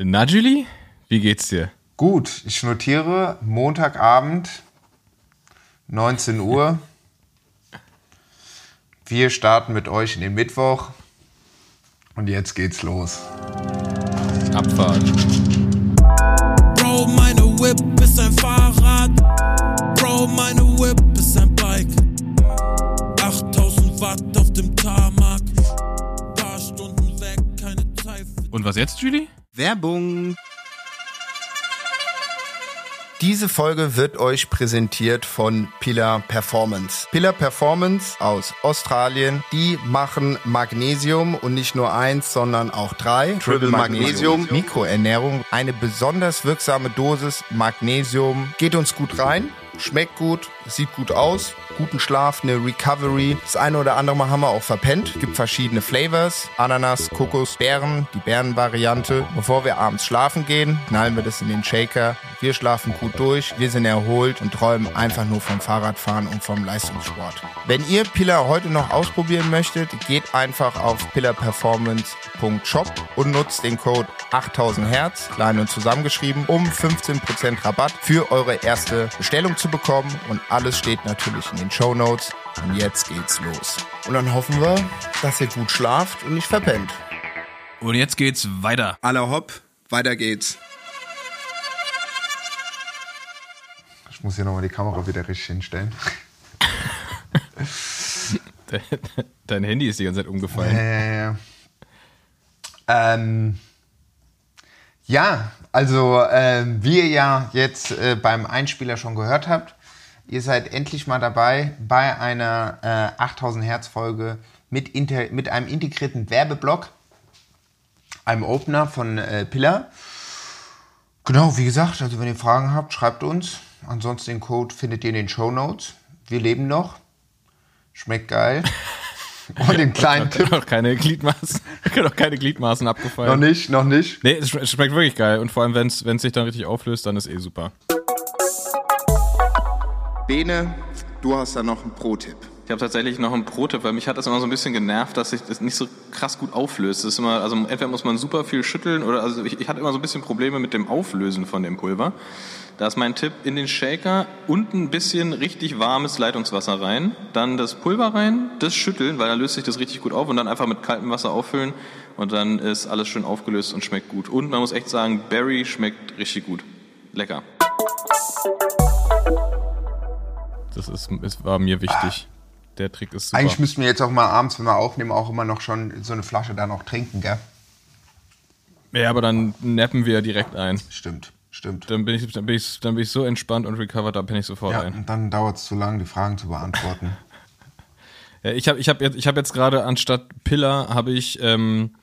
Na, Julie, wie geht's dir? Gut, ich notiere Montagabend, 19 Uhr. Wir starten mit euch in den Mittwoch. Und jetzt geht's los. Abfahrt. Bro, meine Whip ist ein Fahrrad. Bro, meine Whip ist ein Bike. 8000 Watt auf dem Tarmac. Paar Stunden weg, keine Zeit Und was jetzt, Julie? Werbung. Diese Folge wird euch präsentiert von Pillar Performance. Pillar Performance aus Australien, die machen Magnesium und nicht nur eins, sondern auch drei. Triple Magnesium, Mikroernährung, eine besonders wirksame Dosis Magnesium. Geht uns gut rein, schmeckt gut, sieht gut aus, guten Schlaf, eine Recovery. Das eine oder andere Mal haben wir auch verpennt. Gibt verschiedene Flavors, Ananas, Kokos, Beeren, die Beerenvariante. Bevor wir abends schlafen gehen, knallen wir das in den Shaker. Wir schlafen gut durch, wir sind erholt und träumen einfach nur vom Fahrradfahren und vom Leistungssport. Wenn ihr Pillar heute noch ausprobieren möchtet, geht einfach auf pillarperformance.shop und nutzt den Code 8000 Hertz, klein und zusammengeschrieben, um 15% Rabatt für eure erste Bestellung zu bekommen. Und alles steht natürlich in den Show Notes. Und jetzt geht's los. Und dann hoffen wir, dass ihr gut schlaft und nicht verpennt. Und jetzt geht's weiter. Aller hopp, weiter geht's. Ich muss hier nochmal die Kamera wieder richtig hinstellen. Dein Handy ist die ganze Zeit umgefallen. Äh, ähm, ja, also ähm, wie ihr ja jetzt äh, beim Einspieler schon gehört habt, ihr seid endlich mal dabei bei einer äh, 8000 Hertz Folge mit, inter mit einem integrierten Werbeblock, einem Opener von äh, Pillar. Genau, wie gesagt, also wenn ihr Fragen habt, schreibt uns. Ansonsten den Code findet ihr in den Show Notes. Wir leben noch. Schmeckt geil. Und den kleinen Tipp. noch keine Gliedmaßen, noch keine Gliedmaßen abgefallen. Noch nicht, noch nicht. Nee, es schmeckt wirklich geil. Und vor allem, wenn es sich dann richtig auflöst, dann ist eh super. Bene, du hast da noch einen Pro-Tipp. Ich habe tatsächlich noch einen Pro-Tipp, weil mich hat das immer so ein bisschen genervt, dass sich das nicht so krass gut auflöst. Das ist immer, also entweder muss man super viel schütteln oder also ich, ich hatte immer so ein bisschen Probleme mit dem Auflösen von dem Pulver. Da ist mein Tipp in den Shaker und ein bisschen richtig warmes Leitungswasser rein, dann das Pulver rein, das schütteln, weil dann löst sich das richtig gut auf und dann einfach mit kaltem Wasser auffüllen und dann ist alles schön aufgelöst und schmeckt gut. Und man muss echt sagen, Berry schmeckt richtig gut. Lecker. Das ist, ist, war mir wichtig. Der Trick ist super. Eigentlich müssten wir jetzt auch mal abends, wenn wir aufnehmen, auch immer noch schon so eine Flasche da noch trinken, gell? ja, aber dann nappen wir direkt ein. Stimmt, stimmt. Dann bin ich, dann bin ich, dann bin ich so entspannt und recovered, da bin ich sofort Ja, ein. und dann dauert es zu lang, die Fragen zu beantworten. Ja, ich habe ich hab jetzt, ich hab jetzt gerade anstatt Pillar habe ich, ähm,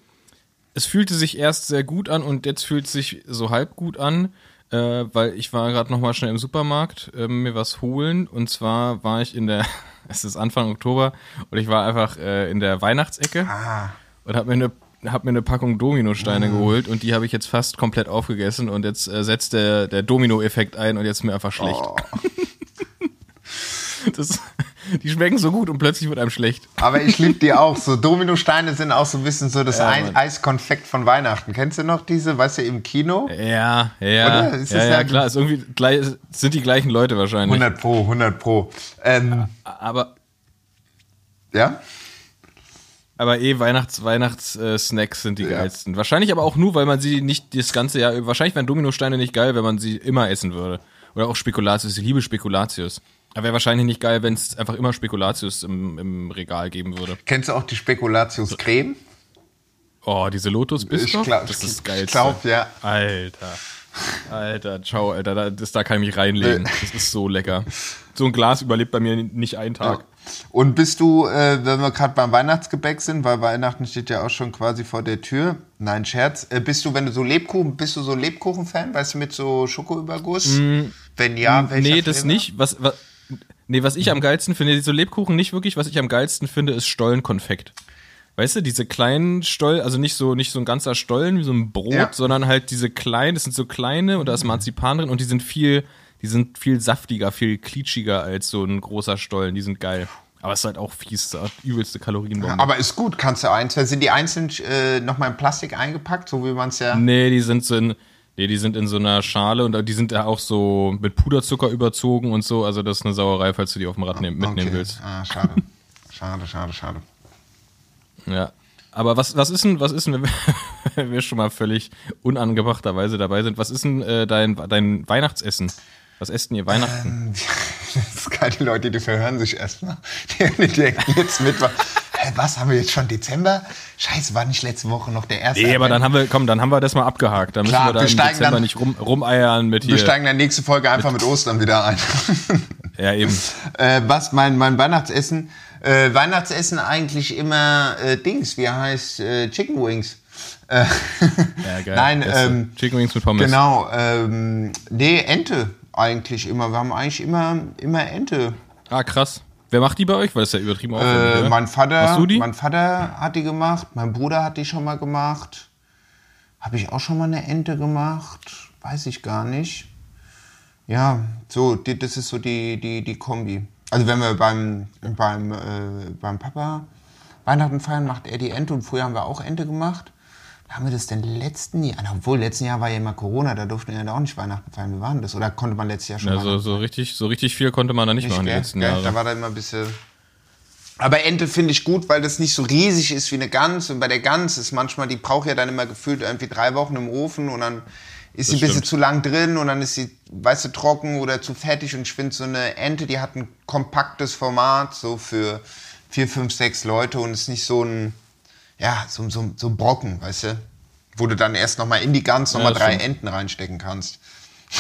es fühlte sich erst sehr gut an und jetzt fühlt es sich so halb gut an, äh, weil ich war gerade noch mal schnell im Supermarkt äh, mir was holen. Und zwar war ich in der, es ist Anfang Oktober und ich war einfach äh, in der Weihnachtsecke ah, und habe mir eine hab mir eine Packung Dominosteine geholt. Und die habe ich jetzt fast komplett aufgegessen. Und jetzt äh, setzt der, der Domino-Effekt ein. Und jetzt ist mir einfach schlecht. oh. Das, die schmecken so gut und plötzlich wird einem schlecht. Aber ich liebe die auch. So Dominosteine sind auch so ein bisschen so das Ja. Eiskonfekt von Weihnachten. Kennst du noch diese, weißt du, im Kino? Ja, ja, Oder? Ist ja, das ja, ja- klar. Ist irgendwie gleich, sind die gleichen Leute wahrscheinlich. 100 pro, 100 pro. Ähm, Aber, ja? aber eh Weihnachts, Weihnachts äh, Snacks sind die geilsten. Wahrscheinlich aber auch nur, weil man sie nicht das ganze Jahr. Wahrscheinlich wären Dominosteine nicht geil, wenn man sie immer essen würde. Oder auch Spekulatius. Ich liebe Spekulatius. Wäre wahrscheinlich nicht geil, wenn es einfach immer Spekulatius im, im Regal geben würde. Kennst du auch die Spekulatius Creme? Oh, diese Lotus Biscoff? glaub- das ist das ich geilste. glaub, ja. Alter. Alter, ciao, Alter. Da, das, da kann ich mich reinlegen. Das ist so lecker. So ein Glas überlebt bei mir nicht einen Tag. Und bist du, äh, wenn wir gerade beim Weihnachtsgebäck sind, weil Weihnachten steht ja auch schon quasi vor der Tür. Nein, Scherz. Äh, bist du, wenn du so Lebkuchen, bist du so Lebkuchen-Fan? Weißt du, mit so Schokoüberguss? wenn ja, welcher Mm, nee, das Flavor? nicht. Was, was, nee, was ich am geilsten finde, so Lebkuchen nicht wirklich. Was ich am geilsten finde, ist Stollenkonfekt. Weißt du, diese kleinen Stollen, also nicht so, nicht so ein ganzer Stollen wie so ein Brot, Ja. sondern halt diese kleinen, das sind so kleine und da ist Marzipan drin und die sind viel, die sind viel saftiger, viel klitschiger als so ein großer Stollen. Die sind geil. Aber es ist halt auch fies, so übelste Kalorienbombe. Aber ist gut, kannst du eins. Sind die einzeln äh, nochmal in Plastik eingepackt, so wie man es ja. Nee, die sind so in, nee, die sind in so einer Schale und die sind ja auch so mit Puderzucker überzogen und so. Also das ist eine Sauerei, falls du die auf dem Rad nehm, mitnehmen Okay. willst. Ah, schade. schade, schade, schade. Ja. Aber was, was ist denn, was ist denn, wenn wir, schon mal völlig unangebrachterweise dabei sind, was ist denn äh, dein, dein Weihnachtsessen? Was esst denn ihr Weihnachten? Das ist die Leute, die verhören sich erstmal. Die, denken jetzt mit, was, haben wir jetzt schon Dezember? Scheiße, war nicht letzte Woche noch der erste nee, aber dann haben wir, komm, dann haben wir das mal abgehakt. Da müssen Klar, wir da wir im steigen Dezember dann- nicht rum, rumeiern mit Wir hier. steigen in der nächsten Folge einfach mit Ostern wieder ein. Ja, eben. äh, was, mein, mein Weihnachtsessen? Äh, Weihnachtsessen eigentlich immer äh, Dings, wie heißt äh, Chicken Wings. Äh, Ja, geil. Nein, ähm, Chicken Wings mit Pommes. Genau, ähm, nee, Ente eigentlich immer. Wir haben eigentlich immer, immer Ente. Ah, krass. Wer macht die bei euch? Weil das ist ja übertrieben aufwendig, Äh, mein Vater, mein Vater hat die gemacht, mein Bruder hat die schon mal gemacht. Habe ich auch schon mal eine Ente gemacht? Weiß ich gar nicht. Ja, so, die, das ist so die, die, die Kombi. Also wenn wir beim, beim, äh, beim Papa Weihnachten feiern, macht er die Ente und früher haben wir auch Ente gemacht. Haben wir das denn letzten Jahr, obwohl letzten Jahr war ja immer Corona, da durften wir ja auch nicht Weihnachten feiern. Wie war denn das? Oder konnte man letztes Jahr schon Ja, so, richtig, so richtig viel konnte man da nicht, nicht, machen gell? letzten Gell? Jahre. Da war da immer ein bisschen. Aber Ente finde ich gut, weil das nicht so riesig ist wie eine Gans. Und bei der Gans ist manchmal, die braucht ja dann immer gefühlt irgendwie drei Wochen im Ofen und dann ist sie ein bisschen zu lang drin und dann ist sie, weißt du, trocken oder zu fettig. Und ich finde so eine Ente, die hat ein kompaktes Format, so für vier, fünf, sechs Leute und ist nicht so ein, ja, so, so, so ein Brocken, weißt du? Wo du dann erst nochmal in die Gans nochmal das drei stimmt. Enten reinstecken kannst.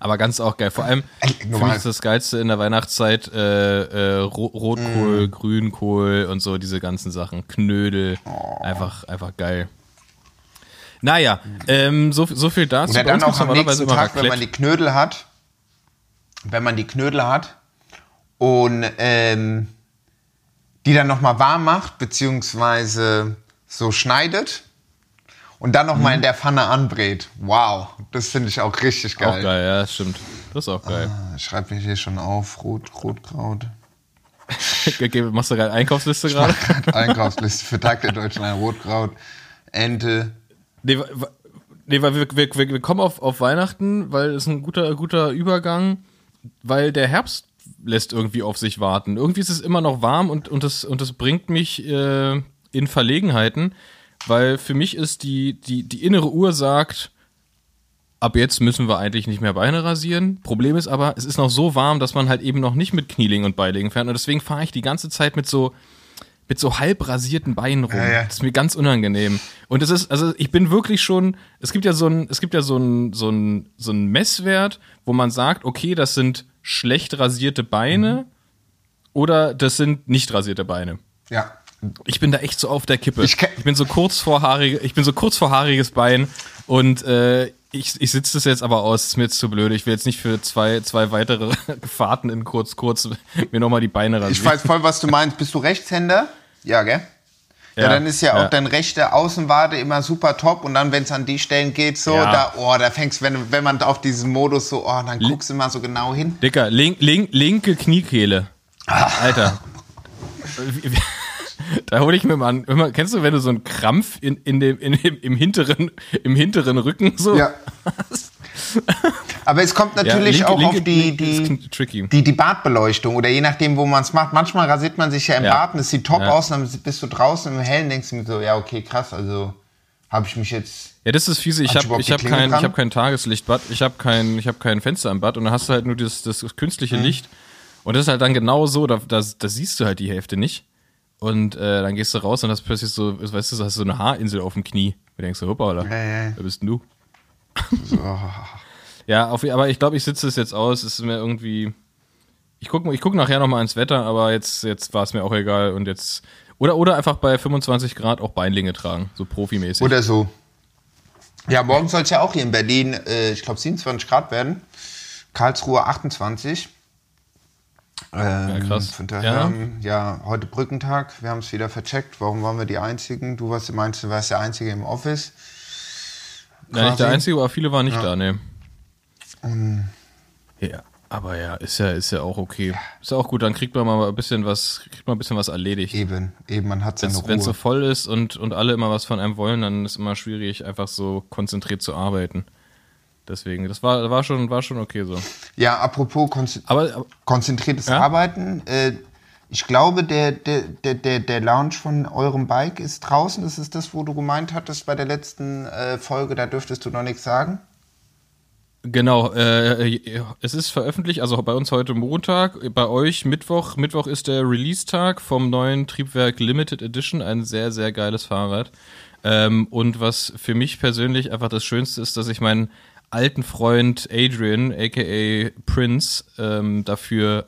Aber ganz auch geil. Vor allem, für mich ist das Geilste in der Weihnachtszeit äh, äh, Ro Rotkohl, Mm. Grünkohl und so diese ganzen Sachen. Knödel. Oh. Einfach, einfach geil. Naja, ähm, so, so viel dazu. Oder uns dann auch am nächsten Tag, wenn man die Knödel hat, wenn man die Knödel hat und ähm, die dann nochmal warm macht, beziehungsweise so schneidet und dann nochmal Mhm. in der Pfanne anbrät. Wow, das finde ich auch richtig Auch geil. geil, ja, das stimmt. Das ist auch geil. Ich schreibe mir hier schon auf, Rot, Rotkraut. Machst du gerade Einkaufsliste gerade? Einkaufsliste für Tag der Deutschen ein Rotkraut, Ente. Nee, nee weil wir, wir, wir wir kommen auf, auf Weihnachten, weil es ein guter, guter Übergang, weil der Herbst lässt irgendwie auf sich warten. Irgendwie ist es immer noch warm und, und, das, und das bringt mich äh, in Verlegenheiten, weil für mich ist die, die, die innere Uhr sagt, ab jetzt müssen wir eigentlich nicht mehr Beine rasieren. Problem ist aber, es ist noch so warm, dass man halt eben noch nicht mit Knieling und Beilegen fährt. Und deswegen fahre ich die ganze Zeit mit so, mit so halb rasierten Beinen rum. Ja, ja. Das ist mir ganz unangenehm. Und es ist, also ich bin wirklich schon, es gibt ja so ein, es gibt ja so ein, so ein, so ein Messwert, wo man sagt, okay, das sind schlecht rasierte Beine oder das sind nicht rasierte Beine. Ja. Ich bin da echt so auf der Kippe. Ich Ich, bin so kurz vor haarige, ich bin so kurz vor haariges Bein und äh, ich, ich sitze das jetzt aber aus, ist mir jetzt zu blöd. Ich will jetzt nicht für zwei, zwei weitere Fahrten in kurz, kurz mir nochmal die Beine rasieren. Ich weiß voll, was du meinst. Bist du Rechtshänder? Ja, gell? Ja, dann ist ja auch ja. dein rechte Außenwade immer super top und dann, wenn es an die Stellen geht, so, Ja. da, oh, da fängst wenn, wenn man auf diesen Modus so, oh, dann guckst du mal so genau hin. Dicker, link, link, linke Kniekehle. Alter. Wie- wie- Da hole ich mir mal an. Immer, kennst du, wenn du so einen Krampf in, in dem, in dem, im, hinteren, im hinteren Rücken so? Ja. Aber es kommt Ja, natürlich linke- auch auf die, die, die, die Bartbeleuchtung oder je nachdem, wo man es macht. Manchmal rasiert man sich ja im Ja. Bart und es sieht top Ja. aus und dann bist du draußen im Hellen denkst du mir so, ja, okay, krass, also habe ich mich jetzt. Ja, das ist fiese. Ich du habe ich hab kein, ich hab kein Tageslichtbad, ich habe kein, ich hab kein Fenster im Bad und dann hast du halt nur das, das künstliche Mhm. Licht. Und das ist halt dann genau so, da, da, da siehst du halt die Hälfte nicht. Und äh, dann gehst du raus und hast plötzlich so, weißt du, so hast du so eine Haarinsel auf dem Knie. Du denkst so, hoppala, Ja, ja. wer bist denn du? Ja, auf, aber ich glaube, ich sitze es jetzt aus. Es ist mir irgendwie. Ich gucke ich guck nachher nochmal ins Wetter, aber jetzt, jetzt war es mir auch egal. Und jetzt. Oder, oder einfach bei 25 Grad auch Beinlinge tragen, so profimäßig. Oder so. Ja, morgen soll es ja auch hier in Berlin, äh, ich glaube, 27 Grad werden. Karlsruhe 28. Ähm, krass. Von daher, Ja. ähm, ja, heute Brückentag. Wir haben es wieder vercheckt. Warum waren wir die Einzigen? Du warst, meinst, du warst der Einzige im Office. Ja, nicht der. Einzige, aber viele waren nicht da, ne. Ja. Aber ja, ist ja, ist ja auch okay. Ist ja auch gut, dann kriegt man mal ein bisschen was, kriegt man ein bisschen was erledigt. Eben, eben, man hat seine Wenn es so Ruhe. voll ist und, und alle immer was von einem wollen, dann ist immer schwierig, einfach so konzentriert zu arbeiten. Deswegen, das war, war, schon, war schon okay so. Ja, apropos konz Aber, aber konzentriertes Ja? Arbeiten. Äh, ich glaube, der, der, der, der, Launch von eurem Bike ist draußen. Das ist das, wo du gemeint hattest bei der letzten äh, Folge. Da dürftest du noch nichts sagen. Genau, äh, es ist veröffentlicht, also bei uns heute Montag, bei euch Mittwoch. Mittwoch ist der Release-Tag vom neuen Triebwerk Limited Edition, ein sehr, sehr geiles Fahrrad. Ähm, und was für mich persönlich einfach das Schönste ist, dass ich meinen alten Freund Adrian, aka Prince, ähm, dafür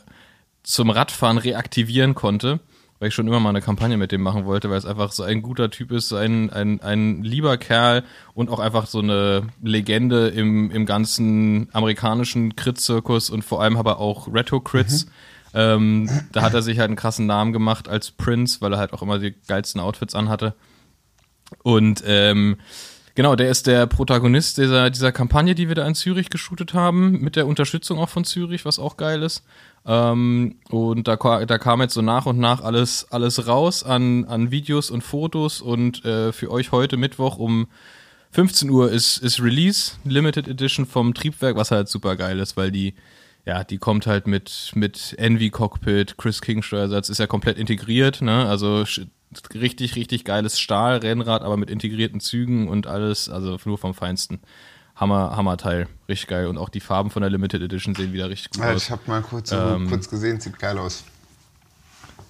zum Radfahren reaktivieren konnte, weil ich schon immer mal eine Kampagne mit dem machen wollte, weil es einfach so ein guter Typ ist, so ein, ein, ein lieber Kerl und auch einfach so eine Legende im, im ganzen amerikanischen Crit-Zirkus und vor allem aber auch Retro-Crits. Ähm, da hat er sich halt einen krassen Namen gemacht als Prince, weil er halt auch immer die geilsten Outfits anhatte. Und ähm, genau, der ist der Protagonist dieser, dieser Kampagne, die wir da in Zürich geshootet haben, mit der Unterstützung auch von Zürich, was auch geil ist. Ähm, und da, da kam jetzt so nach und nach alles, alles raus an, an Videos und Fotos und äh, für euch heute Mittwoch um 15 Uhr ist, ist Release, Limited Edition vom Triebwerk, was halt super geil ist, weil die, ja, die kommt halt mit, mit Envy Cockpit, Chris King Steuersatz, ist ja komplett integriert, ne? Also richtig, richtig geiles Stahlrennrad, aber mit integrierten Zügen und alles, also nur vom Feinsten. Hammer, Hammerteil, richtig geil. Und auch die Farben von der Limited Edition sehen wieder richtig gut Ja, aus. ich habe mal kurz, so, Ähm, kurz gesehen, sieht geil aus.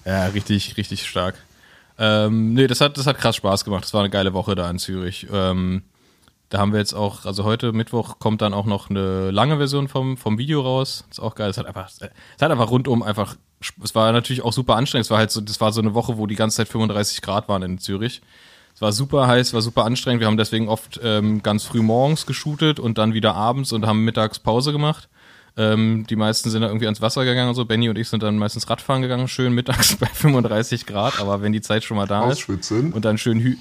Ja, richtig, richtig stark. Ähm, nee, das hat, das hat krass Spaß gemacht. Das war eine geile Woche da in Zürich. Ähm, da haben wir jetzt auch, also heute Mittwoch kommt dann auch noch eine lange Version vom, vom Video raus. ist auch geil. Es hat einfach, es hat einfach rundum einfach, es war natürlich auch super anstrengend. Es war halt so, das war so eine Woche, wo die ganze Zeit 35 Grad waren in Zürich. Es war super heiß, war super anstrengend. Wir haben deswegen oft ähm, ganz früh morgens geshootet und dann wieder abends und haben mittags Pause gemacht. Ähm, die meisten sind da irgendwie ans Wasser gegangen und so. Benny und ich sind dann meistens Radfahren gegangen, schön mittags bei 35 Grad, aber wenn die Zeit schon mal da Ausschwitzen. ist und dann schön hü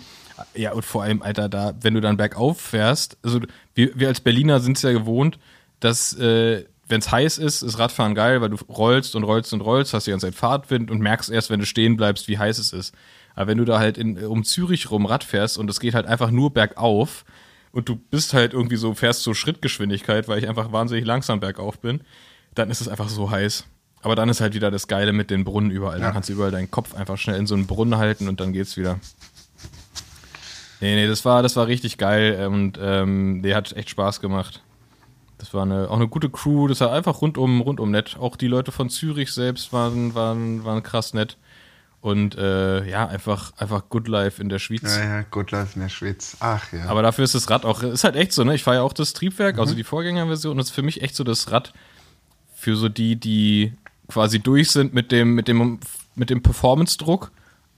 ja und vor allem Alter da, wenn du dann bergauf fährst, also wir, wir als Berliner sind es ja gewohnt, dass äh, wenn es heiß ist, ist Radfahren geil, weil du rollst und rollst und rollst, hast die ganze Zeit Fahrtwind und merkst erst, wenn du stehen bleibst, wie heiß es ist. Aber wenn du da halt in, um Zürich rum Rad fährst und es geht halt einfach nur bergauf und du bist halt irgendwie so, fährst so Schrittgeschwindigkeit, weil ich einfach wahnsinnig langsam bergauf bin, dann ist es einfach so heiß. Aber dann ist halt wieder das Geile mit den Brunnen überall. Dann kannst du überall deinen Kopf einfach schnell in so einen Brunnen halten und dann geht's wieder. Nee, nee, das war, das war richtig geil und ähm, der hat echt Spaß gemacht. Das war eine, auch eine gute Crew, das war einfach rundum, rundum nett. Auch die Leute von Zürich selbst waren, waren, waren krass nett. Und äh, ja, einfach, einfach Good Life in der Schweiz. Ja, ja, Good Life in der Schweiz. Ach ja. Aber dafür ist das Rad auch, ist halt echt so, ne? Ich fahre ja auch das Triebwerk, also die Vorgängerversion, das ist für mich echt so das Rad für so die, die quasi durch sind mit dem, mit dem, mit dem Performance-Druck,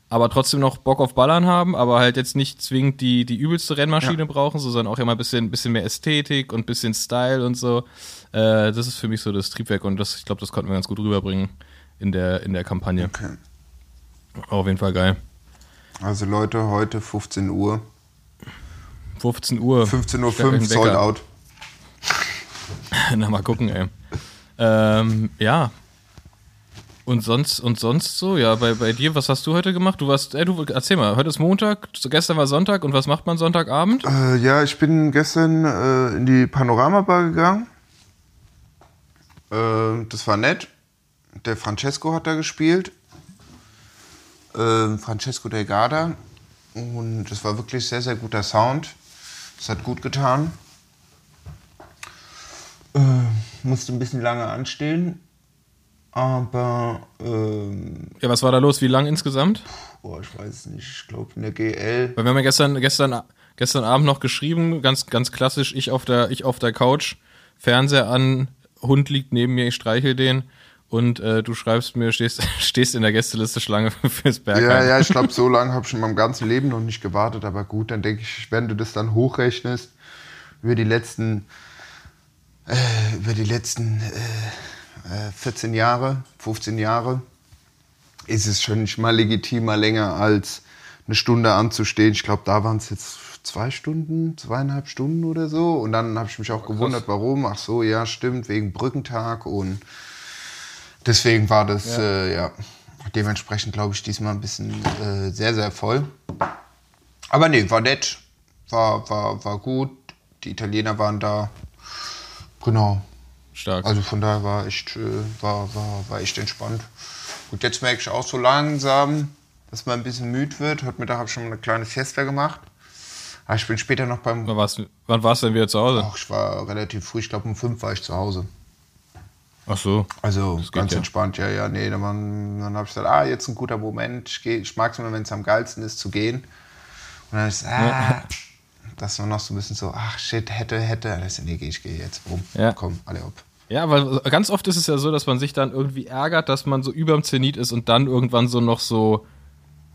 aber trotzdem noch Bock auf Ballern haben, aber halt jetzt nicht zwingend die, die übelste Rennmaschine brauchen, so, sondern auch immer ein bisschen, bisschen mehr Ästhetik und ein bisschen Style und so. Äh, das ist für mich so das Triebwerk und das, ich glaube, das konnten wir ganz gut rüberbringen in der, in der Kampagne. okay. Auf jeden Fall geil. Also Leute, heute 15 Uhr. 15 Uhr. 15.05 Uhr, sold out. Na, mal gucken, ey. Ähm, ja. Und sonst, und sonst so, ja, bei, bei dir, was hast du heute gemacht? Du warst, ey, du, erzähl mal, heute ist Montag, gestern war Sonntag und was macht man Sonntagabend? Äh, ja, ich bin gestern äh, in die Panoramabar gegangen. Äh, das war nett. Der Francesco hat da gespielt. Äh, Francesco Delgada. Und das war wirklich sehr, sehr guter Sound. Das hat gut getan. Äh, musste ein bisschen lange anstehen. Aber, ähm, Ja, was war da los? Wie lang insgesamt? boah, ich weiß es nicht. Ich glaube, in der GL. Weil wir haben ja gestern, gestern, gestern Abend noch geschrieben, ganz, ganz klassisch, ich auf der, ich auf der Couch, Fernseher an, Hund liegt neben mir, ich streichel den und äh, du schreibst mir, stehst, stehst in der Gästeliste Schlange fürs Bergheim. Ja, ja, ich glaube, so lange habe ich in meinem ganzen Leben noch nicht gewartet. Aber gut, dann denke ich, wenn du das dann hochrechnest, über die letzten, äh, über die letzten äh, äh, 14 Jahre, 15 Jahre, ist es schon nicht mal legitimer länger als eine Stunde anzustehen. Ich glaube, da waren es jetzt zwei Stunden, zweieinhalb Stunden oder so. Und dann habe ich mich auch gewundert, warum. Ach so, ja, stimmt, wegen Brückentag. Und deswegen war das, ja, äh, ja dementsprechend, glaube ich, diesmal ein bisschen äh, sehr, sehr voll. Aber nee, war nett, war, war, war gut. Die Italiener waren da. Genau. Stark. Also von daher war echt, äh, war, war, war echt entspannt. Gut, jetzt merke ich auch so langsam, dass man ein bisschen müde wird. Heute Mittag habe ich schon eine kleine Fiesta gemacht. Aber ich bin später noch beim. wann warst, wann warst du denn wieder zu Hause? Ach, ich war relativ früh, ich glaube um fünf war ich zu Hause. Ach so. Also ganz ja. entspannt, ja, ja, nee. Dann, dann habe ich gesagt, ah, jetzt ein guter Moment. Ich, geh- ich mag es immer, wenn es am geilsten ist, zu gehen. Und dann gesagt, ah, das war noch so ein bisschen so, ach shit, hätte, hätte. Dann ich gesagt, nee, geh, ich gehe jetzt. Rum. Ja. Komm, alle hopp. Ja, weil ganz oft ist es ja so, dass man sich dann irgendwie ärgert, dass man so überm Zenit ist und dann irgendwann so noch so,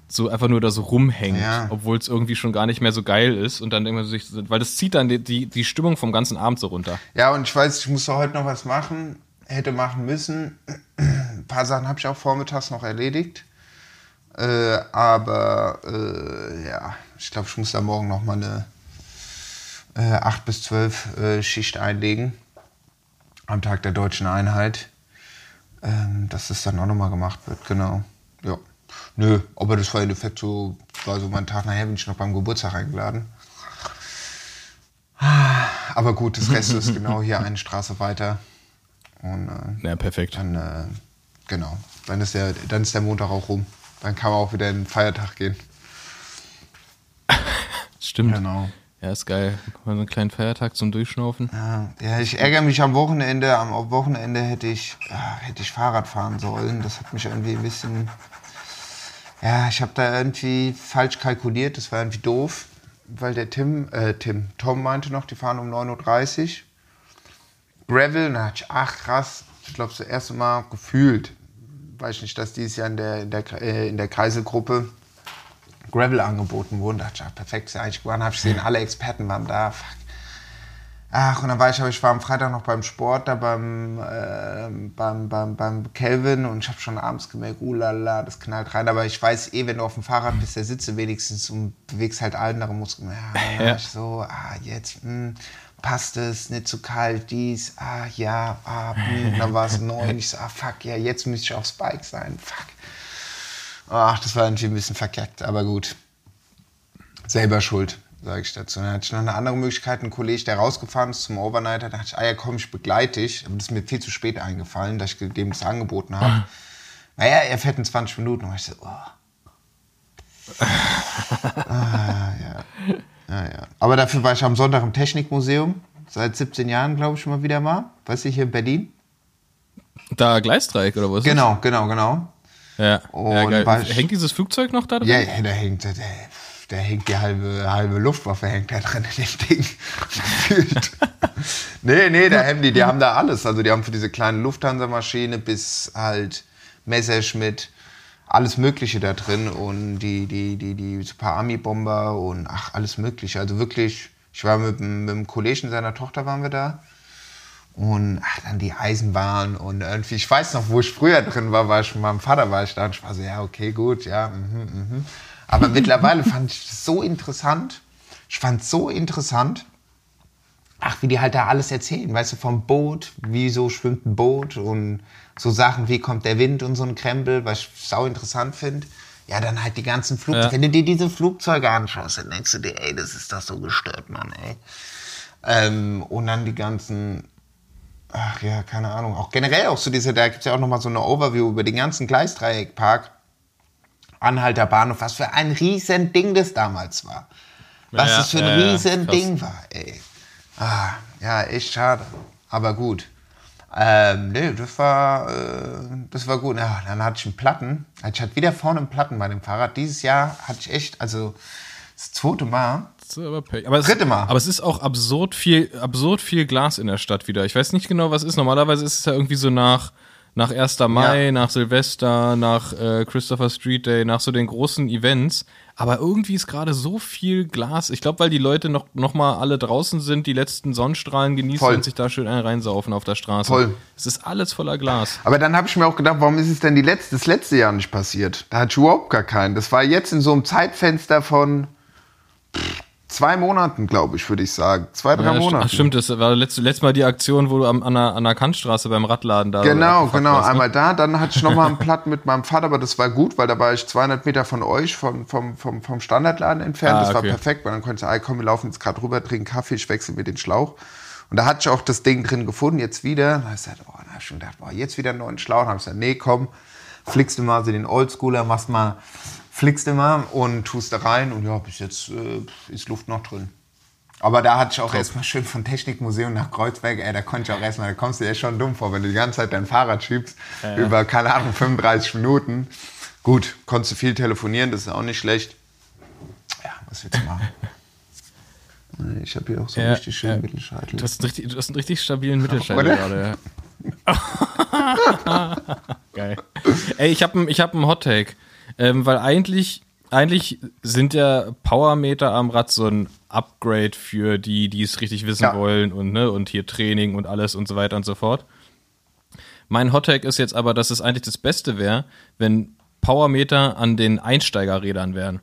so einfach nur da so rumhängt, Ja. obwohl es irgendwie schon gar nicht mehr so geil ist. Und dann denkt man sich, weil das zieht dann die, die, die Stimmung vom ganzen Abend so runter. Ja, und ich weiß, ich musste heute noch was machen, hätte machen müssen. Ein paar Sachen habe ich auch vormittags noch erledigt. Äh, aber äh, ja, ich glaube, ich muss da morgen noch mal eine äh, 8 bis 12 äh, Schicht einlegen. Am Tag der deutschen Einheit. Ähm, dass das dann auch nochmal gemacht wird, genau. Ja. Nö, aber das war im Endeffekt so, war so mein Tag nachher, bin ich noch beim Geburtstag eingeladen. Aber gut, das Rest ist genau hier eine Straße weiter. Und äh, Ja, perfekt. dann, äh, genau, dann ist, der, dann ist der Montag auch rum. Dann kann man auch wieder in den Feiertag gehen. Stimmt. Genau. Ja, ist geil. Mal so einen kleinen Feiertag zum Durchschnaufen. Ja, ja, ich ärgere mich am Wochenende. Am Wochenende hätte ich, ja, hätte ich Fahrrad fahren sollen. Das hat mich irgendwie ein bisschen. Ja, ich habe da irgendwie falsch kalkuliert. Das war irgendwie doof. Weil der Tim, äh, Tim, Tom meinte noch, die fahren um 9.30 Uhr. Gravel, da dachte ich, ach krass. Ich glaube, das erste Mal gefühlt. Weiß ich nicht, dass dieses Jahr in der, in der, äh, in der Kreiselgruppe Gravel angeboten wurde. Da dachte ich, ach, perfekt, ist ja eigentlich gewonnen. Habe ich gesehen, alle Experten waren da. Fuck. Ach, und dann war ich, aber ich war am Freitag noch beim Sport, da beim, äh, beim, beim, beim Kelvin und ich habe schon abends gemerkt, uh lala, das knallt rein. Aber ich weiß eh, wenn du auf dem Fahrrad bist, der sitze wenigstens und bewegst halt andere Muskeln. Ja, Ja. so, ah, jetzt, hm, passt es, nicht zu kalt, dies, ah, ja, ah, hm. Und dann war es neun, ich so, ah, fuck, ja, jetzt müsste ich aufs Bike sein, fuck. Ach, das war irgendwie ein bisschen verkackt, aber gut. Selber schuld, sage ich dazu. Dann hatte ich noch eine andere Möglichkeit, ein Kollege, der rausgefahren ist zum Overnighter, da dachte ich, ah ja, komm, ich begleite dich. Aber das ist mir viel zu spät eingefallen, dass ich dem das angeboten habe. Naja, er fährt in 20 Minuten. Und ich so, oh. ah, ja. Ja, ja. Aber dafür war ich am Sonntag im Technikmuseum. Seit 17 Jahren, glaube ich, mal wieder mal. Weißt du, hier in Berlin? Da Gleisdreieck oder was? ist Genau, genau, genau. Ja. Und ja geil. Hängt dieses Flugzeug noch da drin? Ja, ja, da hängt, da, da hängt die halbe, halbe Luftwaffe hängt da drin in dem Ding. Nee, nee, da haben die, die haben da alles. Also die haben für diese kleine Lufthansa-Maschine bis halt Messerschmitt alles Mögliche da drin und die, die, die, die Super Army-Bomber und ach, alles Mögliche. Also wirklich, ich war mit, dem- mit dem Kollegen seiner Tochter waren wir da. Und ach, dann die Eisenbahn und irgendwie, ich weiß noch, wo ich früher drin war, war ich mit meinem Vater, war ich da und ich war so, ja, okay, gut, ja, mhm, mhm. Aber mittlerweile fand ich das so interessant. Ich fand es so interessant, ach, wie die halt da alles erzählen, weißt du, vom Boot, wieso schwimmt ein Boot und so Sachen, wie kommt der Wind und so ein Krempel, was ich sau interessant finde. Ja, dann halt die ganzen Flugzeuge. Ja. Wenn du dir diese Flugzeuge anschaust, dann denkst du dir, ey, das ist doch so gestört, Mann, ey. Ähm, und dann die ganzen, ach ja, keine Ahnung, auch generell auch so diese, da gibt es ja auch nochmal so eine Overview über den ganzen Gleisdreieckpark. Anhalter Bahnhof, was für ein riesen Ding das damals war. Was Ja, das für ein ja, ja, riesen krass. Ding war, ey. Ah, ja, echt schade. Aber gut. Ähm, nee, das war, äh, das war gut. Ja, dann hatte ich einen Platten. Ich hatte wieder vorne einen Platten bei dem Fahrrad. Dieses Jahr hatte ich echt, also das zweite Mal. Das ist aber, aber, es, Dritte Mal. aber es ist auch absurd viel, absurd viel Glas in der Stadt wieder. Ich weiß nicht genau, was ist. Normalerweise ist es ja irgendwie so nach, nach 1. Mai, Ja. nach Silvester, nach äh, Christopher Street Day, nach so den großen Events. Aber irgendwie ist gerade so viel Glas. Ich glaube, weil die Leute noch, noch mal alle draußen sind, die letzten Sonnenstrahlen genießen Voll. und sich da schön einen reinsaufen auf der Straße. Voll. Es ist alles voller Glas. Aber dann habe ich mir auch gedacht, warum ist es denn die letzte, das letzte Jahr nicht passiert? Da ich überhaupt gar keinen. Das war jetzt in so einem Zeitfenster von pff, zwei Monaten, glaube ich, würde ich sagen. Zwei, drei Ja, Monate. Ach, stimmt, das war letztes Mal die Aktion, wo du am, an, der, an der Kantstraße beim Radladen da Genau, genau. warst, ne? Einmal da, dann hatte ich nochmal einen Platten mit meinem Vater, aber das war gut, weil da war ich 200 Meter von euch, vom, vom, vom, vom Standardladen entfernt. Ah, das war okay. perfekt, weil dann konnte ich sagen, komm, wir laufen jetzt gerade rüber, trinken Kaffee, ich wechsle mir den Schlauch. Und da hatte ich auch das Ding drin gefunden, jetzt wieder. Da habe ich gesagt, oh, da habe ich schon gedacht, boah, jetzt wieder einen neuen Schlauch. Dann habe ich gesagt, nee, komm, flickst du mal so den Oldschooler, machst mal, flickst mal und tust da rein. Und ja, bis jetzt äh, ist Luft noch drin. Aber da hatte ich auch erstmal schön von Technikmuseum nach Kreuzberg, ey, da konnte ich auch erstmal, da kommst du dir schon dumm vor, wenn du die ganze Zeit dein Fahrrad schiebst, über, keine Ahnung, 35 Minuten. Gut, konntest du viel telefonieren, das ist auch nicht schlecht. Ja, was willst du machen? Ich habe hier auch so Ja, richtig schön ja. Mittelscheitel. Du hast, einen richtig, du hast einen richtig stabilen Mittelscheitel Oder? gerade. Ja. Geil. Ey, ich habe ich hab einen Hot Take. Ähm, weil eigentlich, eigentlich sind ja Powermeter am Rad so ein Upgrade für die, die es richtig wissen Ja. wollen und, ne, und hier Training und alles und so weiter und so fort. Mein Hot Take ist jetzt aber, dass es eigentlich das Beste wäre, wenn Powermeter an den Einsteigerrädern wären.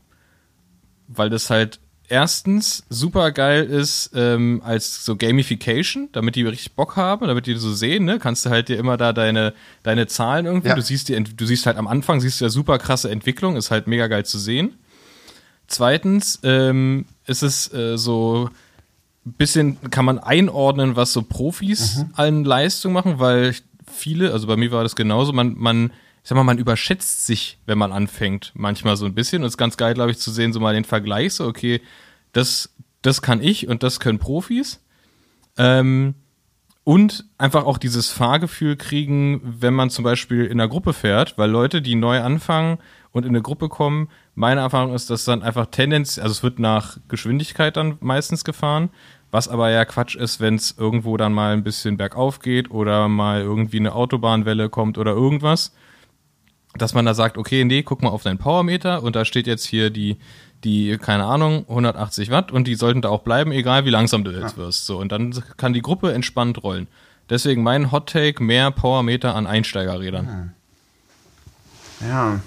Weil das halt erstens super geil ist ähm, als so Gamification, damit die richtig Bock haben, damit die so sehen, ne? Kannst du halt dir immer da deine, deine Zahlen irgendwie, Ja. du siehst die, du siehst halt am Anfang, siehst du ja super krasse Entwicklung, ist halt mega geil zu sehen. Zweitens ähm, ist es äh, so ein bisschen, kann man einordnen, was so Profis an Leistung machen, weil viele, also bei mir war das genauso, man, man, ich sag mal, man überschätzt sich, wenn man anfängt, manchmal so ein bisschen. Und es ist ganz geil, glaube ich, zu sehen, so mal den Vergleich, so, okay, das, das kann ich und das können Profis. Ähm, und einfach auch dieses Fahrgefühl kriegen, wenn man zum Beispiel in einer Gruppe fährt, weil Leute, die neu anfangen und in eine Gruppe kommen, meine Erfahrung ist, dass dann einfach Tendenz, also es wird nach Geschwindigkeit dann meistens gefahren, was aber ja Quatsch ist, wenn es irgendwo dann mal ein bisschen bergauf geht oder mal irgendwie eine Autobahnwelle kommt oder irgendwas, dass man da sagt, okay, nee, guck mal auf deinen Powermeter und da steht jetzt hier die, die, keine Ahnung, 180 Watt und die sollten da auch bleiben, egal wie langsam du jetzt wirst. So, und dann kann die Gruppe entspannt rollen. Deswegen mein Hot Take, mehr Powermeter an Einsteigerrädern. Ja.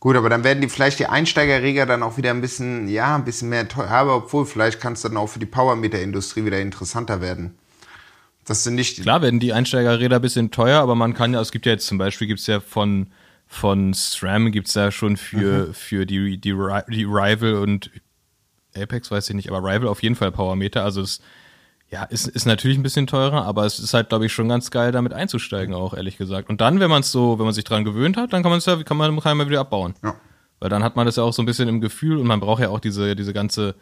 Gut, aber dann werden die vielleicht die Einsteigerreger dann auch wieder ein bisschen, ja, ein bisschen mehr teuer. Aber obwohl, vielleicht kann es dann auch für die Powermeter-Industrie wieder interessanter werden. Dass du nicht. Klar werden die Einsteigerräder ein bisschen teuer, aber man kann ja, es gibt ja jetzt zum Beispiel, gibt's ja von, von SRAM gibt's ja schon für, für die, die, die Rival und Apex, weiß ich nicht, aber Rival auf jeden Fall Powermeter. Also es ja, ist, ist natürlich ein bisschen teurer, aber es ist halt, glaube ich, schon ganz geil, damit einzusteigen, auch ehrlich gesagt. Und dann, wenn man es so, wenn man sich dran gewöhnt hat, dann kann man es ja, kann man, kann man wieder abbauen. Ja. Weil dann hat man das ja auch so ein bisschen im Gefühl und man braucht ja auch diese, diese ganze,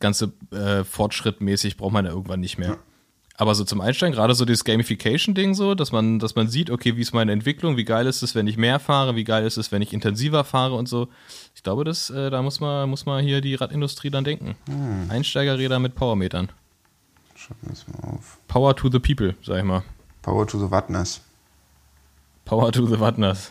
ganze äh, Fortschrittmäßig braucht man ja irgendwann nicht mehr. Aber so zum Einsteigen, gerade so dieses Gamification-Ding so, dass man, dass man sieht, okay, wie ist meine Entwicklung, wie geil ist es, wenn ich mehr fahre, wie geil ist es, wenn ich intensiver fahre und so. Ich glaube, das, äh, da muss man, muss man hier die Radindustrie dann denken. Einsteigerräder mit Powermetern. Schreiben wir das mal auf. Power to the people, sag ich mal. Power to the Wattners. Power to the Wattners.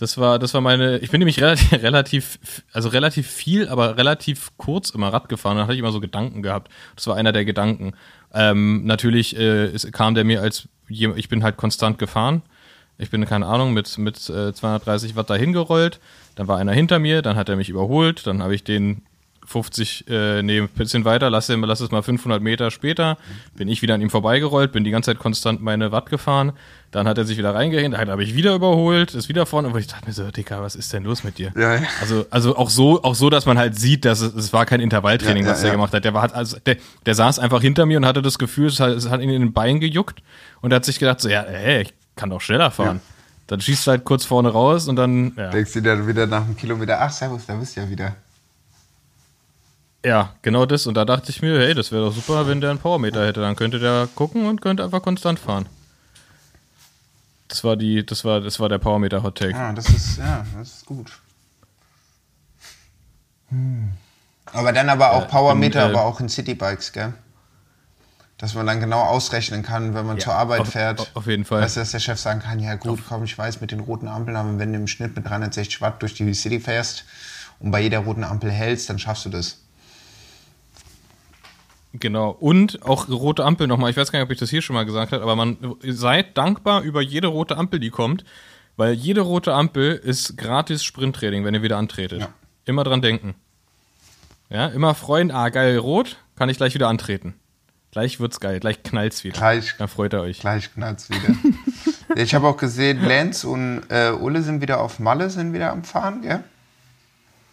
Das war, das war meine, ich bin nämlich relativ, also relativ viel, aber relativ kurz immer Rad gefahren. Da hatte ich immer so Gedanken gehabt. Das war einer der Gedanken. Ähm, natürlich äh, es kam der mir als, ich bin halt konstant gefahren. Ich bin, keine Ahnung, mit, mit äh, 230 Watt dahin gerollt. Dann war einer hinter mir, dann hat er mich überholt. Dann habe ich den 50, äh, nee, ein bisschen weiter, lass, lass es mal 500 Meter später, bin ich wieder an ihm vorbeigerollt, bin die ganze Zeit konstant meine Watt gefahren, dann hat er sich wieder reingehängt, dann habe ich wieder überholt, ist wieder vorne, und ich dachte mir so, Dicker, was ist denn los mit dir? Ja, ja. Also, also auch so, auch so, dass man halt sieht, dass es, es war kein Intervalltraining, Ja, was der gemacht hat. Der war, also, der, der saß einfach hinter mir und hatte das Gefühl, es hat, es hat ihn in den Beinen gejuckt und er hat sich gedacht, so, ja, ey, ich kann doch schneller fahren. Dann schießt du halt kurz vorne raus und dann. Denkst du dir wieder nach einem Kilometer, ach, servus, da bist du ja wieder. Ja, genau das. Und da dachte ich mir, hey, das wäre doch super, wenn der einen Powermeter hätte. Dann könnte der gucken und könnte einfach konstant fahren. Das war die, das war, das war der Powermeter Hot Take. Ja, das ist, ja, das ist gut. Hm. Aber dann aber auch Powermeter, bin, äh, aber auch in Citybikes, gell? Dass man dann genau ausrechnen kann, wenn man zur Arbeit auf- fährt. auf jeden Fall. Du, dass der Chef sagen kann, ja gut, komm, ich weiß mit den roten Ampeln, aber wenn du im Schnitt mit 360 Watt durch die City fährst und bei jeder roten Ampel hältst, dann schaffst du das. Genau. Und auch rote Ampel nochmal. Ich weiß gar nicht, ob ich das hier schon mal gesagt habe, aber man seid dankbar über jede rote Ampel, die kommt, weil jede rote Ampel ist gratis Sprinttraining, wenn ihr wieder antretet. Ja. Immer dran denken. Ja, immer freuen, ah, geil, rot, kann ich gleich wieder antreten. Gleich wird's geil, gleich knallt's wieder. Gleich, Dann freut ihr euch. gleich knallt's wieder. ich habe auch gesehen, Lenz und äh, Ulle sind wieder auf Malle, sind wieder am Fahren, gell?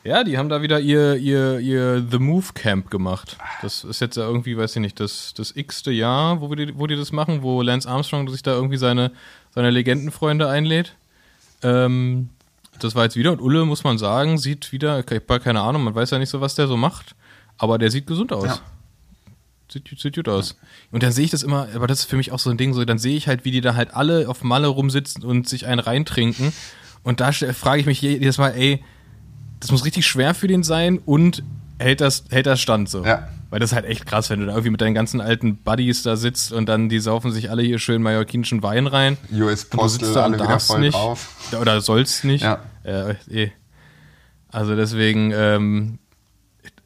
Ja, die haben da wieder ihr, ihr, ihr The Move Camp gemacht. Das ist jetzt ja irgendwie, weiß ich nicht, das, das x-te Jahr, wo, wir die, wo die das machen, wo Lance Armstrong sich da irgendwie seine, seine Legendenfreunde einlädt. Ähm, das war jetzt wieder und Ulle, muss man sagen, sieht wieder, ich habe keine Ahnung, man weiß ja nicht so, was der so macht, aber der sieht gesund aus. Ja. Sieht, sieht gut aus. Und dann sehe ich das immer, aber das ist für mich auch so ein Ding, so dann sehe ich halt, wie die da halt alle auf Malle rumsitzen und sich einen reintrinken. Und da frage ich mich jedes Mal, ey, das muss richtig schwer für den sein und hält das, hält das Stand so. Ja. Weil das ist halt echt krass, wenn du da irgendwie mit deinen ganzen alten Buddies da sitzt und dann die saufen sich alle hier schön mallorquinischen Wein rein. US Postel, da alle wieder voll nicht. drauf. Oder sollst nicht. Ja. Äh, eh. Also deswegen ähm,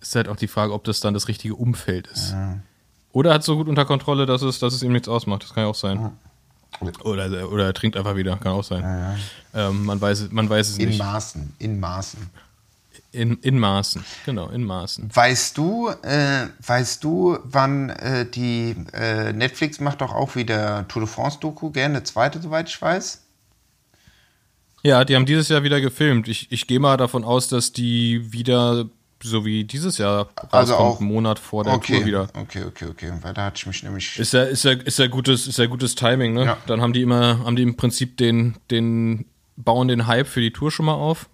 ist halt auch die Frage, ob das dann das richtige Umfeld ist. Oder hat so gut unter Kontrolle, dass es, dass es ihm nichts ausmacht. Das kann ja auch sein. Oder, oder er trinkt einfach wieder, kann auch sein. Ähm, man, weiß, es- man weiß es In nicht. Maßen, in Maßen. In, in Maßen, genau, in Maßen. Weißt du, äh, weißt du, wann äh, die äh, Netflix macht doch auch wieder Tour de France Doku, gell? Eine zweite, soweit ich weiß. Ja, die haben dieses Jahr wieder gefilmt. Ich, ich gehe mal davon aus, dass die wieder, so wie dieses Jahr, Also auch- einen Monat vor der okay, Tour wieder. okay, okay, okay. Weil da hatte ich mich nämlich. Ist ja, ist ja, ist ja gutes, ist ja gutes Timing, ne? Ja. Dann haben die immer, haben die im Prinzip den, den, bauen den Hype für die Tour schon mal auf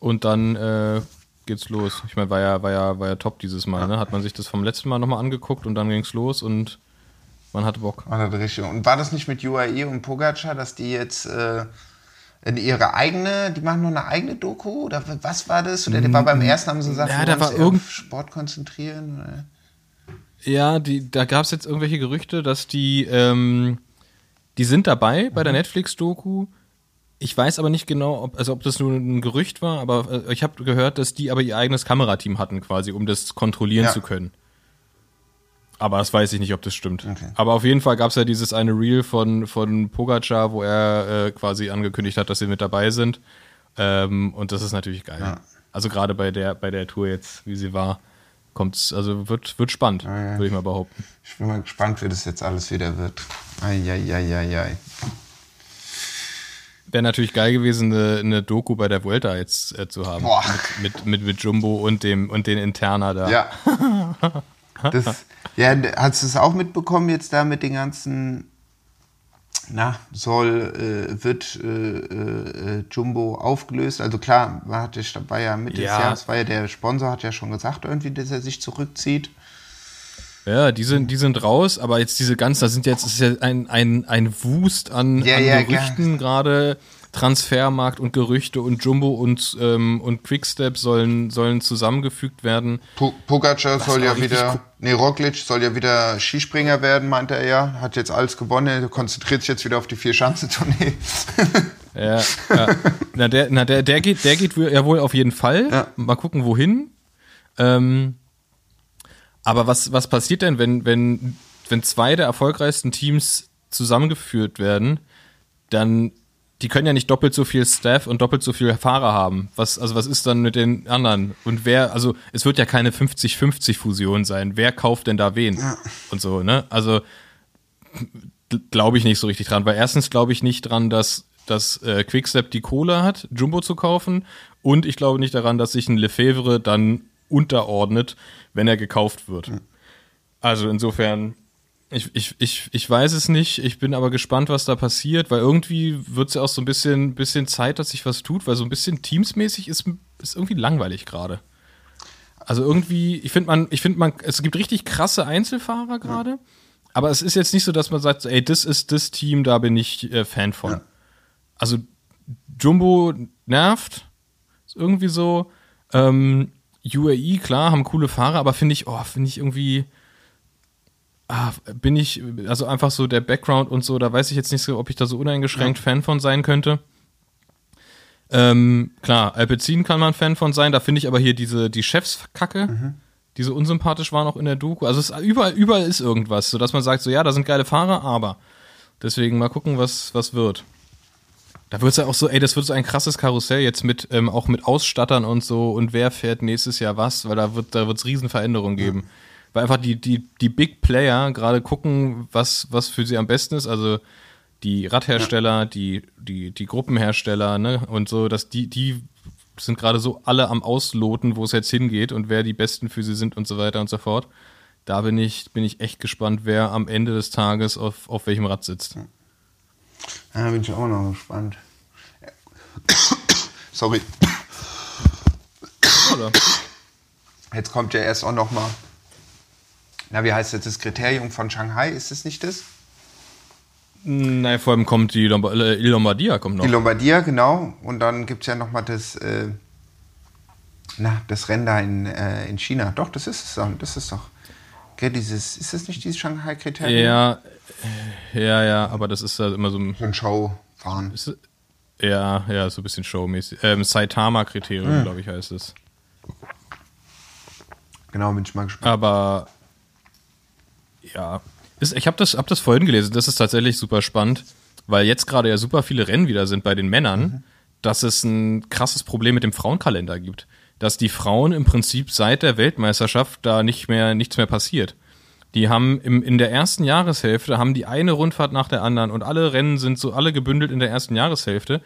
und dann äh, geht's los. Ich meine, war ja, war ja, war ja top dieses Mal, ne? Hat man sich das vom letzten Mal nochmal angeguckt und dann ging's los und man hatte Bock. War das richtig? Und war das nicht mit UAE und Pogacar, dass die jetzt äh, in ihre eigene, die machen noch eine eigene Doku? Oder was war das? Oder der war beim ersten, haben sie gesagt, Ja, da war irgend- auf Sport konzentrieren? Oder? Ja, die, da gab es jetzt irgendwelche Gerüchte, dass die, ähm, die sind dabei bei der Netflix-Doku. Ich weiß aber nicht genau, ob, also ob das nur ein Gerücht war, aber äh, ich habe gehört, dass die aber ihr eigenes Kamerateam hatten quasi, um das kontrollieren Ja. zu können. Aber das weiß ich nicht, ob das stimmt. Okay. Aber auf jeden Fall gab es ja dieses eine Reel von, von Pogacar, wo er äh, quasi angekündigt hat, dass sie mit dabei sind. Ähm, und das ist natürlich geil. Also gerade bei der, bei der Tour jetzt, wie sie war, kommt's, also wird, wird spannend, würde ich mal behaupten. Ich bin mal gespannt, wie das jetzt alles wieder wird. Eieieiei. Wäre natürlich geil gewesen, eine, eine Doku bei der Vuelta jetzt äh, zu haben. Boah. Mit, mit, mit, mit Jumbo und dem und den Interna da. Ja. Das, ja, hast du es auch mitbekommen jetzt da mit den ganzen, na, soll, äh, wird äh, äh, Jumbo aufgelöst? Also klar, man hat ja, war ja Mitte Ja. des Jahres, war ja der Sponsor, hat ja schon gesagt irgendwie, dass er sich zurückzieht. Ja, die sind, die sind raus, aber jetzt diese ganzen, da sind jetzt ist ja ein, ein, ein Wust an, Ja, an ja, Gerüchten gerade. Transfermarkt und Gerüchte und Jumbo und, ähm, und Quickstep sollen, sollen zusammengefügt werden. Po- Pogacar soll ja wieder, nee, Roglic soll ja wieder Skispringer werden, meinte er ja. Hat jetzt alles gewonnen, er konzentriert sich jetzt wieder auf die Vier-Schanzentournee. Ja, ja. Na, der, na der, der geht, der geht ja wohl auf jeden Fall. Ja. Mal gucken, wohin. Ähm, aber was, was passiert denn, wenn, wenn, wenn zwei der erfolgreichsten Teams zusammengeführt werden, dann, die können ja nicht doppelt so viel Staff und doppelt so viele Fahrer haben. Was, also was ist dann mit den anderen? Und wer, also es wird ja keine 50-50-Fusion sein. Wer kauft denn da wen? Und so, ne? Also glaube ich nicht so richtig dran, weil erstens glaube ich nicht dran, dass, dass äh, Quickstep die Kohle hat, Jumbo zu kaufen und ich glaube nicht daran, dass sich ein Lefebvre dann unterordnet, wenn er gekauft wird. Also insofern, ich, ich, ich, ich weiß es nicht, ich bin aber gespannt, was da passiert, weil irgendwie wird es ja auch so ein bisschen, bisschen Zeit, dass sich was tut, weil so ein bisschen teamsmäßig ist, ist irgendwie langweilig gerade. Also irgendwie, ich finde man, ich finde man, es gibt richtig krasse Einzelfahrer gerade, aber es ist jetzt nicht so, dass man sagt, ey, das ist das Team, da bin ich äh, Fan von. Also Jumbo nervt, ist irgendwie so. Ähm, UAE, klar, haben coole Fahrer, aber finde ich, oh, finde ich irgendwie, ah, bin ich, also einfach so der Background und so, da weiß ich jetzt nicht so, ob ich da so uneingeschränkt Fan von sein könnte. Ähm, klar, Alpecin kann man Fan von sein, da finde ich aber hier diese, die Chefskacke, die so unsympathisch waren auch in der Doku. Also es, überall, überall ist irgendwas, sodass man sagt, so ja, da sind geile Fahrer, aber deswegen mal gucken, was, was wird. Da wird's ja auch so, ey, das wird so ein krasses Karussell jetzt mit, ähm, auch mit Ausstattern und so und wer fährt nächstes Jahr was, weil da wird, da wird's riesen Veränderungen geben. Weil einfach die, die, die Big Player gerade gucken, was, was für sie am besten ist, also die Radhersteller, die, die, die Gruppenhersteller, ne, und so, dass die, die sind gerade so alle am Ausloten, wo es jetzt hingeht und wer die Besten für sie sind und so weiter und so fort. Da bin ich, bin ich echt gespannt, wer am Ende des Tages auf, auf welchem Rad sitzt. Da bin ich auch noch gespannt. Sorry. Oder? Jetzt kommt ja erst auch noch mal. Na, wie heißt jetzt das Kriterium von Shanghai? Ist es nicht das? Nein, vor allem kommt die Lomba äh, Lombardia kommt noch. Die Lombardia, genau. Und dann gibt es ja noch mal das, äh, na, das Rennen da in, äh, in China. Doch, das ist es doch. Das ist doch. Gell, dieses, ist das nicht dieses Shanghai-Kriterium? ja, äh, ja, ja, aber das ist halt immer so ein, So ein Showfahren. ja, ja, so ein bisschen showmäßig. Ähm, Saitama-Kriterium, glaube ich, heißt es. Genau, bin ich mal gespannt. Aber ja, ist, ich habe das, hab das vorhin gelesen, das ist tatsächlich super spannend, weil jetzt gerade ja super viele Rennen wieder sind bei den Männern, dass es ein krasses Problem mit dem Frauenkalender gibt. Dass die Frauen im Prinzip seit der Weltmeisterschaft da nicht mehr, nichts mehr passiert. Die haben im, in der ersten Jahreshälfte haben die eine Rundfahrt nach der anderen und alle Rennen sind so alle gebündelt in der ersten Jahreshälfte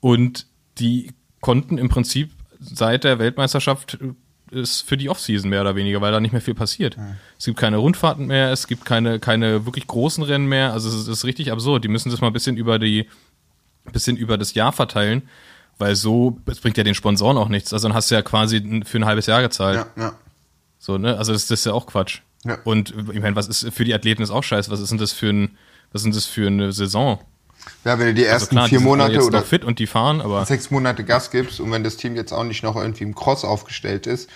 und die konnten im Prinzip seit der Weltmeisterschaft äh, ist für die Offseason mehr oder weniger, weil da nicht mehr viel passiert. Es gibt keine Rundfahrten mehr, es gibt keine, keine wirklich großen Rennen mehr. Also es ist, es ist richtig absurd. Die müssen das mal ein bisschen über die, bisschen über das Jahr verteilen, weil so, es bringt ja den Sponsoren auch nichts. Also dann hast du ja quasi für ein halbes Jahr gezahlt. Ja, ja. So, ne? Also das, das ist ja auch Quatsch. Ja. Und ich meine, was ist für die Athleten ist auch scheiße. Was ist denn das für ein, was denn das für eine Saison? Ja, wenn du die Also ersten klar, die vier sind Monate oder fit und die fahren, aber sechs Monate Gas gibst und wenn das Team jetzt auch nicht noch irgendwie im Cross aufgestellt ist,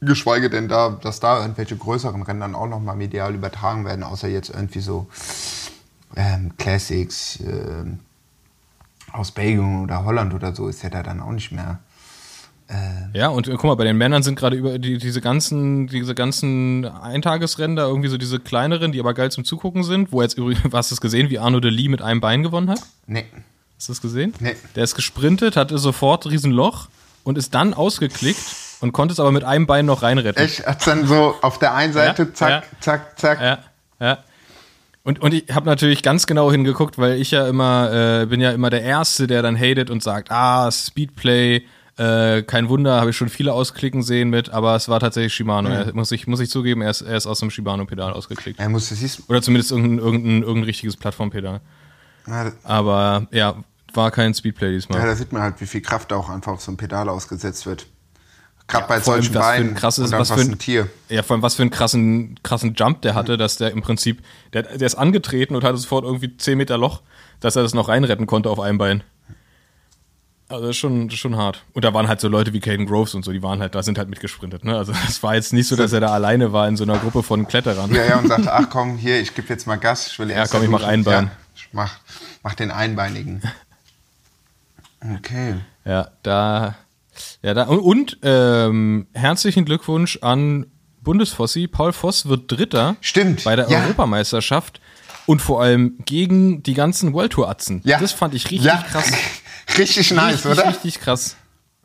geschweige denn da, dass da irgendwelche größeren Rennen dann auch noch mal medial übertragen werden, außer jetzt irgendwie so ähm, Classics ähm, aus Belgien oder Holland oder so, ist ja da dann auch nicht mehr. Ja, und äh, guck mal, bei den Männern sind gerade über die, diese ganzen, diese ganzen Eintagesrennen da irgendwie so diese kleineren, die aber geil zum Zugucken sind, wo jetzt übrigens, hast du es gesehen, wie Arno Delis mit einem Bein gewonnen hat? Nee. Hast du das gesehen? Nee. Der ist gesprintet, hatte sofort Riesenloch und ist dann ausgeklickt und konnte es aber mit einem Bein noch reinretten. Echt? Hat's dann so auf der einen Seite, Ja, zack, ja. zack, zack. Ja, ja. Und, und ich habe natürlich ganz genau hingeguckt, weil ich ja immer, äh, bin ja immer der Erste, der dann hatet und sagt, ah, Speedplay, äh, kein Wunder, habe ich schon viele ausklicken sehen mit, aber es war tatsächlich Shimano. Er, muss, ich, muss ich zugeben, er ist, er ist aus dem Shimano-Pedal ausgeklickt. Er muss, das ist, Oder zumindest irgendein, irgendein, irgendein richtiges Plattformpedal. ja, Aber ja, war kein Speedplay diesmal. Ja, da sieht man halt, wie viel Kraft da auch einfach auf so ein Pedal ausgesetzt wird. Gerade bei allem, solchen was für ein Beinen krasses- und dann was für ein- ein Tier. Ja, vor allem was für einen krassen, krassen Jump der hatte, dass der im Prinzip, der, der ist angetreten und hatte sofort irgendwie 10 Meter Loch, dass er das noch reinretten konnte auf einem Bein. Also das ist schon, das ist schon hart. Und da waren halt so Leute wie Caden Groves und so, die waren halt, da sind halt mitgesprintet. Ne? Also es war jetzt nicht so, dass er da alleine war in so einer Gruppe von Kletterern. Ja, ja, und sagte, ach komm, hier, ich gebe jetzt mal Gas. Ich will Ja, erst komm, ich mach. Einbein. Ja, ich mach, mach den Einbeinigen. Okay. Ja, da, ja, da, und, und ähm, herzlichen Glückwunsch an Bundesfossi. Paul Voss wird Dritter Stimmt, bei der ja. Europameisterschaft und vor allem gegen die ganzen World Tour Atzen. Ja. Das fand ich richtig ja. krass. richtig nice, richtig, oder? richtig krass.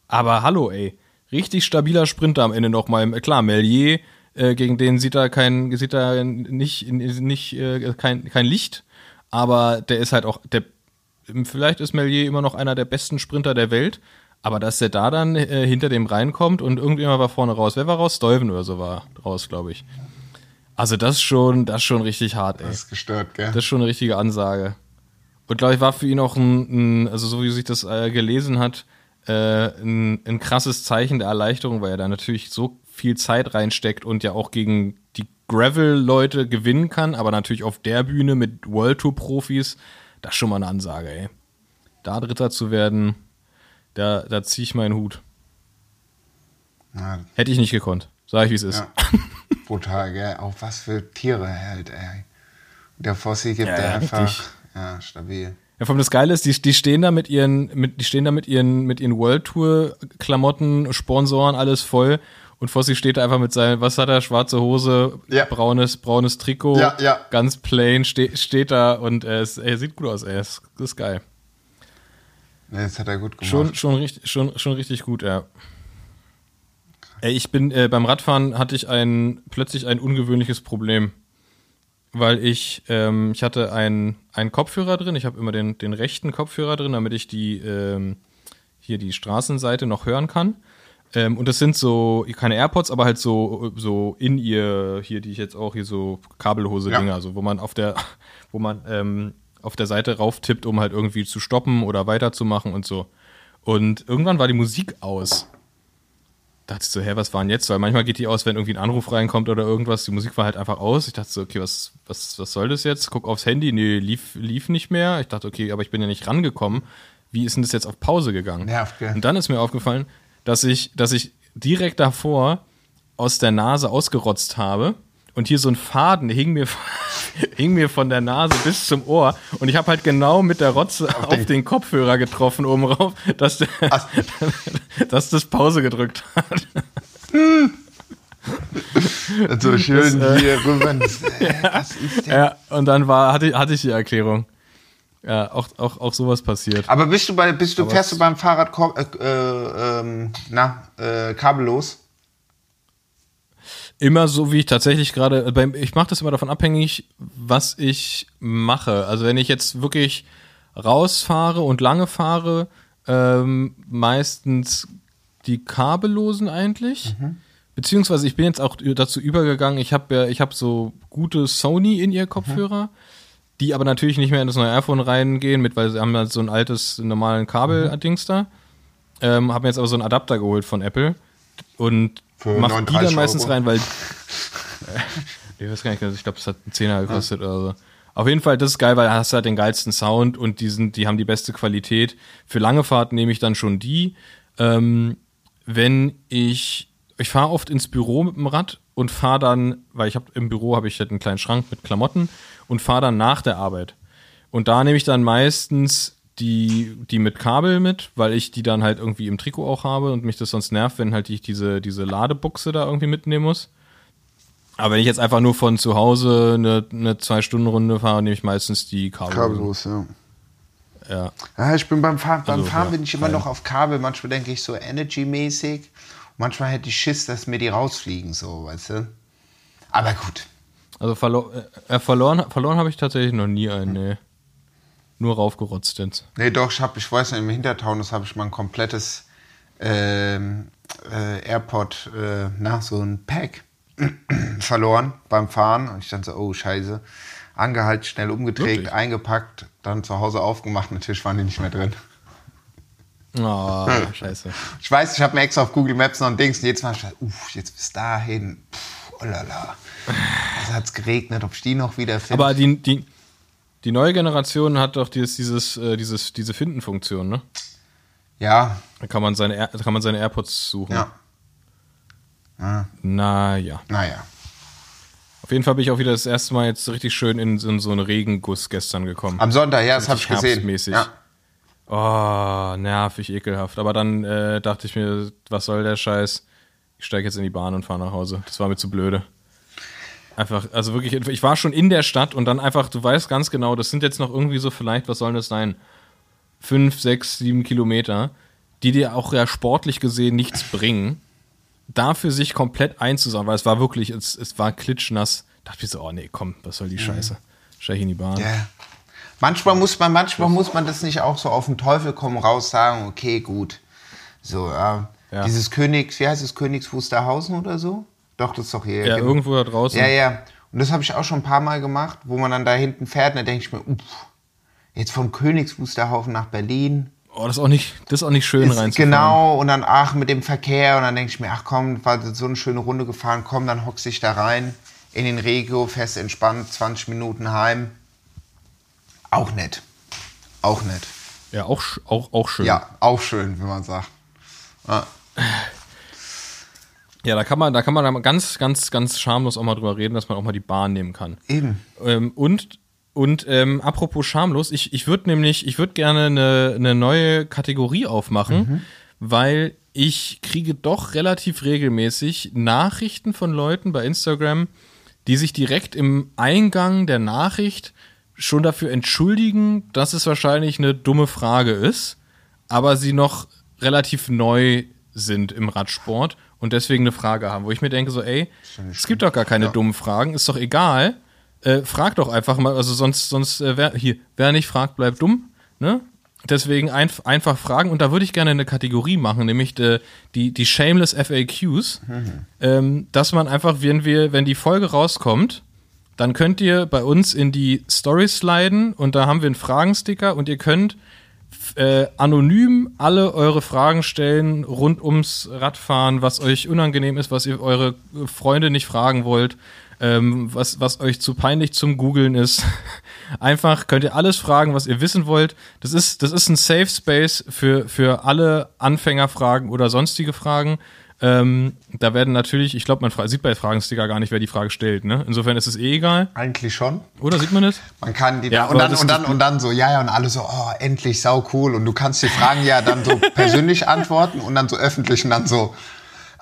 Aber hallo, ey. Richtig stabiler Sprinter am Ende nochmal. Klar, Melier, äh, gegen den sieht er kein, sieht er nicht, nicht äh, kein, kein Licht. Aber der ist halt auch, der, vielleicht ist Melier immer noch einer der besten Sprinter der Welt. Aber dass der da dann äh, hinter dem reinkommt und irgendjemand war vorne raus. Wer war raus? Stuyven oder so war raus, glaube ich. Also das ist schon, das schon richtig hart, ey. Das ist gestört, gell? Das ist schon eine richtige Ansage. Und glaube ich, war für ihn auch ein, ein also so wie sich das äh, gelesen hat, äh, ein, ein krasses Zeichen der Erleichterung, weil er da natürlich so viel Zeit reinsteckt und ja auch gegen die Gravel-Leute gewinnen kann, aber natürlich auf der Bühne mit World Tour-Profis, das ist schon mal eine Ansage, ey. Da Dritter zu werden, da, da ziehe ich meinen Hut. Ja, Hätte ich nicht gekonnt. Sag ich, wie es ist. ja. Brutal, gell? Auch was für Tiere halt, ey. Der Fossi gibt Ja, der einfach. richtig. Ja, stabil. Ja, vor allem das Geile ist, die, die stehen da mit ihren, mit, die stehen da mit ihren, mit ihren World Tour Klamotten, Sponsoren, alles voll. Und Fossi steht da einfach mit seinen, was hat er, schwarze Hose, Ja. braunes, braunes Trikot, Ja, ja. ganz plain, ste, steht da und er, ist, er sieht gut aus, ey, ist, ist geil. Nee, das hat er gut gemacht. Schon, schon, richtig, schon, schon richtig gut, ja. Ey, ich bin äh, beim Radfahren hatte ich ein plötzlich ein ungewöhnliches Problem, weil ich ähm, ich hatte einen einen Kopfhörer drin. Ich habe immer den den rechten Kopfhörer drin, damit ich die ähm, hier die Straßenseite noch hören kann. Ähm, und das sind so keine AirPods, aber halt so so in ihr hier die ich jetzt auch hier so Kabelhose Dinger, Ja. also wo man auf der wo man ähm, auf der Seite rauftippt, um halt irgendwie zu stoppen oder weiterzumachen und so. Und irgendwann war die Musik aus. Da dachte ich so, hä, was war denn jetzt? Weil manchmal geht die aus, wenn irgendwie ein Anruf reinkommt oder irgendwas. Die Musik war halt einfach aus. Ich dachte so, okay, was, was, was soll das jetzt? Guck aufs Handy, nee, lief, lief nicht mehr. Ich dachte, okay, aber ich bin ja nicht rangekommen. Wie ist denn das jetzt auf Pause gegangen? Nervt, gell? Und dann ist mir aufgefallen, dass ich, dass ich direkt davor aus der Nase ausgerotzt habe und hier so ein Faden hing mir, hing mir von der Nase bis zum Ohr und ich habe halt genau mit der Rotze auf, den- den Kopfhörer getroffen oben rauf, dass, der, dass das Pause gedrückt hat. so schön Das, äh, hier rüber. Denn? Ja, und dann war, hatte, hatte ich die Erklärung. Ja, auch, auch, auch sowas passiert. Aber bist du bei, bist du, Aber fährst du beim Fahrrad äh, äh, ähm, na, äh, kabellos? Immer so, wie ich tatsächlich gerade, beim- ich mache das immer davon abhängig, was ich mache. Also wenn ich jetzt wirklich rausfahre und lange fahre, ähm, meistens die kabellosen eigentlich. Beziehungsweise ich bin jetzt auch dazu übergegangen, ich habe ja, ich habe so gute Sony in ihr Kopfhörer, die aber natürlich nicht mehr in das neue iPhone reingehen, mit, weil sie haben halt so ein altes normalen Kabel-Dings da. Ähm, habe mir jetzt aber so einen Adapter geholt von Apple und Für mach die 39 dann meistens Euro. rein, weil ich weiß gar nicht, ich glaube, es hat einen Zehner gekostet oder so. Auf jeden Fall, das ist geil, weil hast du halt den geilsten Sound und die, sind, die haben die beste Qualität. Für lange Fahrten nehme ich dann schon die. Ähm, wenn ich, ich fahre oft ins Büro mit dem Rad und fahre dann, weil ich habe im Büro habe ich halt einen kleinen Schrank mit Klamotten und fahre dann nach der Arbeit. Und da nehme ich dann meistens die, die mit Kabel mit, weil ich die dann halt irgendwie im Trikot auch habe und mich das sonst nervt, wenn halt ich diese, diese Ladebuchse da irgendwie mitnehmen muss. Aber wenn ich jetzt einfach nur von zu Hause eine, eine Zwei-Stunden-Runde fahre, nehme ich meistens die Kabel. Kabellos, ja. Ja. Ja, ich bin beim Fahren, beim Also, Fahren ja, bin ich immer geil. noch auf Kabel. Manchmal denke ich so Energy-mäßig. Manchmal hätte ich Schiss, dass mir die rausfliegen, so, weißt du. Aber gut. Also verlo äh, verloren, verloren habe ich tatsächlich noch nie einen, nee. Nur raufgerotzt jetzt. Nee, doch, ich habe, ich weiß nicht, im Hintertaunus habe ich mal ein komplettes ähm, äh, AirPod, äh, na, so ein Pack verloren beim Fahren. Und ich dachte so, oh, scheiße. Angehalten, schnell umgedreht, Wirklich? eingepackt, dann zu Hause aufgemacht. Natürlich waren die nicht mehr drin. Oh, scheiße. Ich weiß, ich habe mir extra auf Google Maps noch ein Dings und jetzt war ich, uff, jetzt bis dahin. Puh, oh lala. Also hat es geregnet, ob ich die noch wieder finde. Aber die, die, die neue Generation hat doch dieses, dieses, äh, dieses, diese Finden-Funktion, ne? ja, Da kann man seine, Air, kann man seine AirPods suchen. ja. Ah, Naja. naja. Auf jeden Fall bin ich auch wieder das erste Mal jetzt richtig schön in, so- in so einen Regenguss gestern gekommen. Am Sonntag, ja, das habe ich gesehen. Ja. Oh, nervig, ekelhaft. Aber dann äh, dachte ich mir, was soll der Scheiß? Ich steige jetzt in die Bahn und fahre nach Hause. Das war mir zu blöde. Einfach, also wirklich, ich war schon in der Stadt und dann einfach, du weißt ganz genau, das sind jetzt noch irgendwie so vielleicht, was soll das sein? Fünf, sechs, sieben Kilometer, die dir auch ja sportlich gesehen nichts bringen. Dafür sich komplett einzusagen, weil es war wirklich, es, es war klitschnass. Da dachte ich so, oh nee, komm, was soll die Scheiße? Steig ich in die Bahn. Ja. Manchmal muss man, manchmal muss man das nicht auch so auf den Teufel kommen raus sagen, okay, gut. So, ja. Ja. Dieses Königs, wie heißt es, Königs Wusterhausen oder so? Doch, das ist doch hier. Ja, genau. irgendwo da draußen. Ja, ja. Und das habe ich auch schon ein paar Mal gemacht, wo man dann da hinten fährt und da denke ich mir, uff, jetzt von Königs Wusterhausen nach Berlin. Oh, das ist auch nicht, das ist auch nicht schön Ist, reinzufahren. genau, und dann ach, mit dem Verkehr und dann denke ich mir, ach komm, war so eine schöne Runde gefahren, komm, dann hockst dich da rein in den Regio, fest entspannt, 20 Minuten heim. Auch nett. Auch nett. Ja, auch, auch, auch schön. Ja, auch schön, wenn man sagt. Ja. Ja, da kann man, da kann man ganz, ganz, ganz schamlos auch mal drüber reden, dass man auch mal die Bahn nehmen kann. Eben. Ähm, und und ähm, apropos schamlos, ich, ich würde nämlich, ich würde gerne eine, eine neue Kategorie aufmachen, weil ich kriege doch relativ regelmäßig Nachrichten von Leuten bei Instagram, die sich direkt im Eingang der Nachricht schon dafür entschuldigen, dass es wahrscheinlich eine dumme Frage ist. aber sie noch relativ neu sind im Radsport und deswegen eine Frage haben, wo ich mir denke so, ey, es gibt doch gar keine dummen Fragen, ist doch egal. Äh, frag doch einfach mal, also sonst, sonst, äh, wer, hier, wer nicht fragt, bleibt dumm, ne? Deswegen ein, einfach fragen und da würde ich gerne eine Kategorie machen, nämlich die, die, die Shameless FAQs, ähm, dass man einfach, wenn wir, wenn die Folge rauskommt, dann könnt ihr bei uns in die Stories sliden und da haben wir einen Fragensticker und ihr könnt äh, anonym alle eure Fragen stellen rund ums Radfahren, was euch unangenehm ist, was ihr eure Freunde nicht fragen wollt, ähm, was, was euch zu peinlich zum Googeln ist. Einfach könnt ihr alles fragen, was ihr wissen wollt. Das ist, das ist ein Safe Space für, für alle Anfängerfragen oder sonstige Fragen. Ähm, da werden natürlich, ich glaube, man sieht bei Fragensticker gar nicht, wer die Frage stellt. Ne? Insofern ist es eh egal. Eigentlich schon. Oder sieht man das? Man kann die Ja, und aber dann das- und dann und dann so ja ja und alle so oh endlich sau cool und du kannst die Fragen ja dann so persönlich antworten und dann so öffentlich und dann so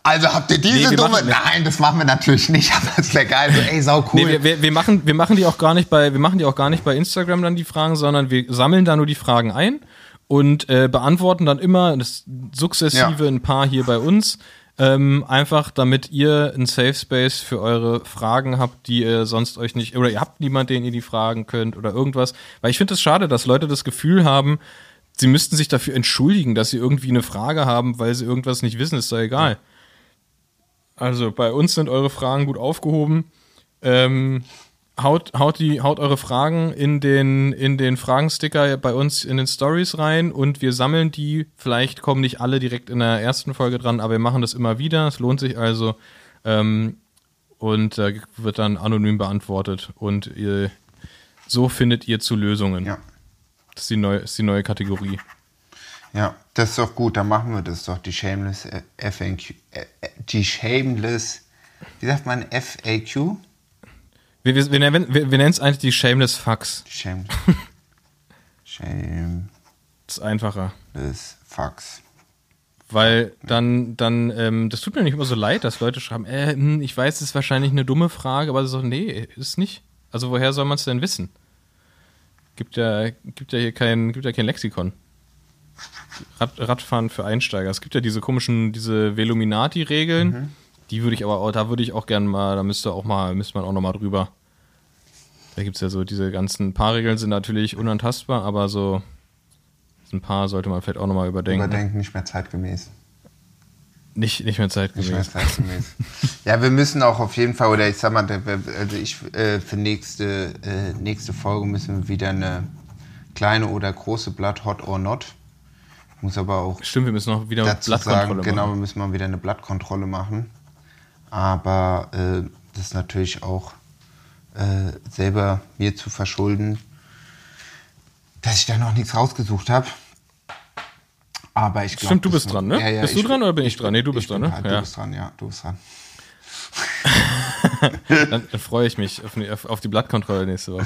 also habt ihr diese Nee, dumme Nein, das machen wir natürlich nicht, aber es wäre geil so ey sau cool. Nee, wir, wir, wir, machen, wir machen die auch gar nicht bei, wir machen die auch gar nicht bei Instagram dann die Fragen, sondern wir sammeln da nur die Fragen ein und äh, beantworten dann immer das sukzessive Ja. ein paar hier bei uns. Ähm, einfach damit ihr einen Safe Space für eure Fragen habt, die ihr sonst euch nicht, oder ihr habt niemanden, den ihr die fragen könnt oder irgendwas. Weil ich finde es schade, dass Leute das Gefühl haben, sie müssten sich dafür entschuldigen, dass sie irgendwie eine Frage haben, weil sie irgendwas nicht wissen, ist doch egal. Also bei uns sind eure Fragen gut aufgehoben. Ähm, haut, haut, die, haut eure Fragen in den, in den Fragensticker bei uns in den Stories rein und wir sammeln die. Vielleicht kommen nicht alle direkt in der ersten Folge dran, aber wir machen das immer wieder. Es lohnt sich also. Ähm, und äh, wird dann anonym beantwortet. Und ihr, so findet ihr zu Lösungen. ja. Das ist die neue, ist die neue Kategorie. Ja, das ist doch gut, dann machen wir das doch, die Shameless äh, FAQ. Äh, äh, die Shameless, wie sagt man, FAQ? Wir, wir, wir, nennen- wir, wir nennen es eigentlich die Shameless Fucks. Shameless. Shameless Das ist einfacher. Fucks. Weil dann, dann, ähm, das tut mir nicht immer so leid, dass Leute schreiben, äh, hm, ich weiß, es ist wahrscheinlich eine dumme Frage, aber so, nee, ist nicht. Also woher soll man es denn wissen? Gibt ja, gibt ja hier kein, gibt ja kein Lexikon. Rad, Radfahren für Einsteiger. Es gibt ja diese komischen, diese Veluminati-Regeln. Die würde ich aber auch, da würde ich auch gerne mal, da müsste auch mal, müsste man auch noch mal drüber. Da gibt es ja so diese ganzen Paarregeln sind natürlich unantastbar, aber so ein paar sollte man vielleicht auch noch mal überdenken. Überdenken, nicht mehr zeitgemäß. Nicht, nicht mehr Nicht mehr zeitgemäß. zeitgemäß. ja, wir müssen auch auf jeden Fall, oder ich sag mal, also ich äh, für nächste, äh, nächste Folge müssen wir wieder eine kleine oder große Blatt Hot or Not. Muss aber auch Stimmt, wir müssen noch wieder dazu Blattkontrolle sagen, genau, wir machen. müssen mal wieder eine Blattkontrolle machen. Aber äh, das ist natürlich auch äh, selber mir zu verschulden, dass ich da noch nichts rausgesucht habe. Aber ich glaube. Stimmt, du bist dran, ne? Bist du dran oder bin ich dran? Nee, du bist dran, ne? dran, Du Ja. bist dran, ja, du bist dran. Dann, dann freue ich mich auf, die- auf, auf die Blattkontrolle nächste Woche.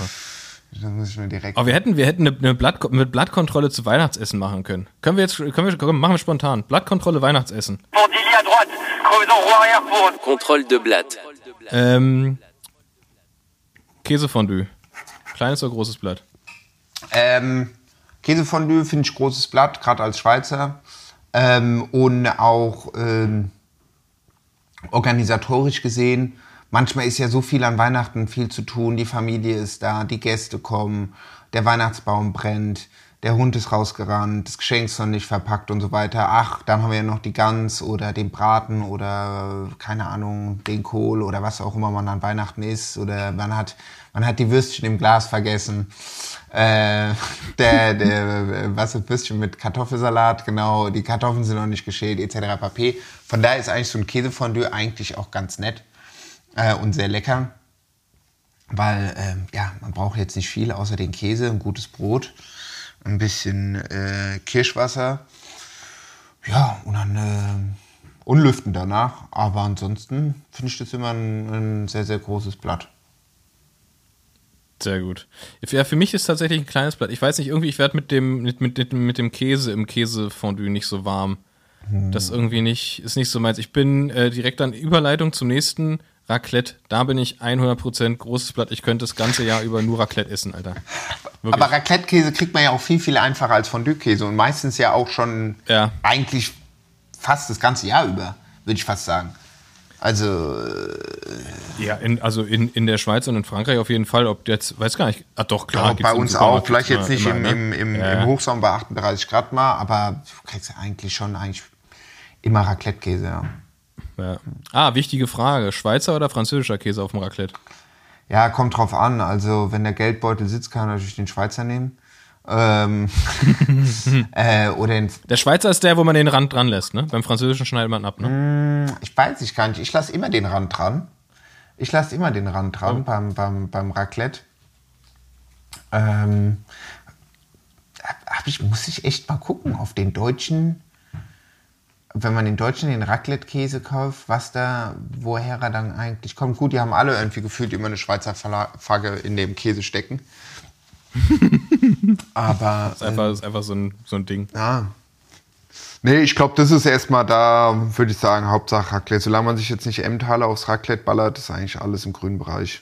Dann muss ich mir direkt. Aber wir hätten, wir hätten eine, eine Blatt, mit Blattkontrolle zu Weihnachtsessen machen können. Können wir jetzt, können wir, komm, machen wir spontan. Blattkontrolle Weihnachtsessen. À droite, creusons roue arrière pour Contrôle de Blatt. Ähm, Käsefondue. Kleines oder großes Blatt? Ähm, Käsefondue finde ich großes Blatt, gerade als Schweizer. Ähm, und auch ähm, organisatorisch gesehen, manchmal ist ja so viel an Weihnachten viel zu tun. Die Familie ist da, die Gäste kommen, der Weihnachtsbaum brennt, der Hund ist rausgerannt, das Geschenk ist noch nicht verpackt und so weiter. Ach, dann haben wir ja noch die Gans oder den Braten oder äh, keine Ahnung, den Kohl oder was auch immer man an Weihnachten isst. Oder man hat, man hat die Würstchen im Glas vergessen. Äh, der, der, äh, was ist Würstchen mit Kartoffelsalat, genau, die Kartoffeln sind noch nicht geschält, etc. pp. Von daher ist eigentlich so ein Käsefondue eigentlich auch ganz nett äh, und sehr lecker. Weil, ähm, ja, man braucht jetzt nicht viel außer den Käse, ein gutes Brot, ein bisschen äh, Kirschwasser. Ja, und dann äh, unlüften danach. Aber ansonsten finde ich das immer ein, ein sehr, sehr großes Blatt. Sehr gut. Ja, für mich ist tatsächlich ein kleines Blatt. Ich weiß nicht, irgendwie, ich werde mit dem, mit, mit, mit dem Käse im Käsefondue nicht so warm. Das ist irgendwie nicht, ist nicht so meins. Ich bin äh, direkt an Überleitung zum nächsten Raclette. Da bin ich 100% großes Blatt. Ich könnte das ganze Jahr über nur Raclette essen, Alter. Wirklich. Aber Raclette-Käse kriegt man ja auch viel, viel einfacher als Fondue-Käse und meistens ja auch schon Ja. eigentlich fast das ganze Jahr über, würde ich fast sagen. Also, Ja, in, also in, in der Schweiz und in Frankreich auf jeden Fall. Ob jetzt, weiß gar nicht. Ah, doch, klar. gibt's bei uns auch, vielleicht jetzt nicht immer, im, ne? im, im, Ja. im Hochsommer bei 38 Grad mal, aber du kriegst ja eigentlich schon eigentlich immer Raclette-Käse, ja. Ja. Ah, wichtige Frage. Schweizer oder französischer Käse auf dem Raclette? Ja, kommt drauf an. Also, wenn der Geldbeutel sitzt, kann man natürlich den Schweizer nehmen. Ähm, äh, oder den, Der Schweizer ist der, wo man den Rand dran lässt, ne? Beim französischen schneidet man ab, ne? ich weiß ich gar nicht. Ich lasse immer den Rand dran. Ich lasse immer den Rand dran beim, beim, beim Raclette. Ähm, hab ich, muss ich echt mal gucken auf den deutschen, wenn man den deutschen den Raclette-Käse kauft, was da, woher er dann eigentlich kommt. Gut, die haben alle irgendwie gefühlt immer eine Schweizer Flagge in dem Käse stecken. Aber Ist einfach, ist einfach so, ein, so ein Ding. ja. Nee, ich glaube, das ist erstmal da, würde ich sagen, Hauptsache Raclette. Solange man sich jetzt nicht Emmentaler aufs Raclette ballert, ist eigentlich alles im grünen Bereich.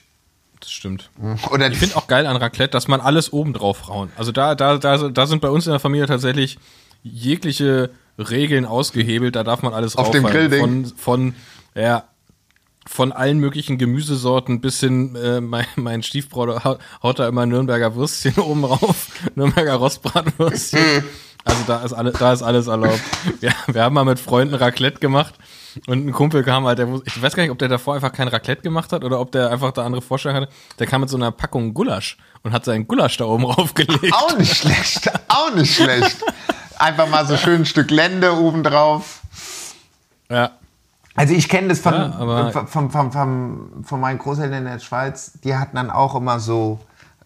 Das stimmt. Oder Ich finde auch geil an Raclette, dass man alles oben drauf rauen. Also da, da, da, da sind bei uns in der Familie tatsächlich jegliche Regeln ausgehebelt. Da darf man alles Auf dem. Grillding? Von, von, ja, von allen möglichen Gemüsesorten bis hin, äh, mein, mein Stiefbruder haut, haut da immer Nürnberger Würstchen oben rauf, Nürnberger Rostbratwürstchen. Also da ist, alle, da ist alles erlaubt. Wir, wir haben mal mit Freunden Raclette gemacht und ein Kumpel kam halt, der, ich weiß gar nicht, ob der davor einfach kein Raclette gemacht hat oder ob der einfach da andere Vorstellungen hatte. Der kam mit so einer Packung Gulasch und hat seinen Gulasch da oben raufgelegt. auch nicht schlecht, auch nicht schlecht. Einfach mal so schön ein Stück Lende obendrauf. Ja. Also ich kenne das von, Ja, von, von, von, von, von meinen Großeltern in der Schweiz. Die hatten dann auch immer so,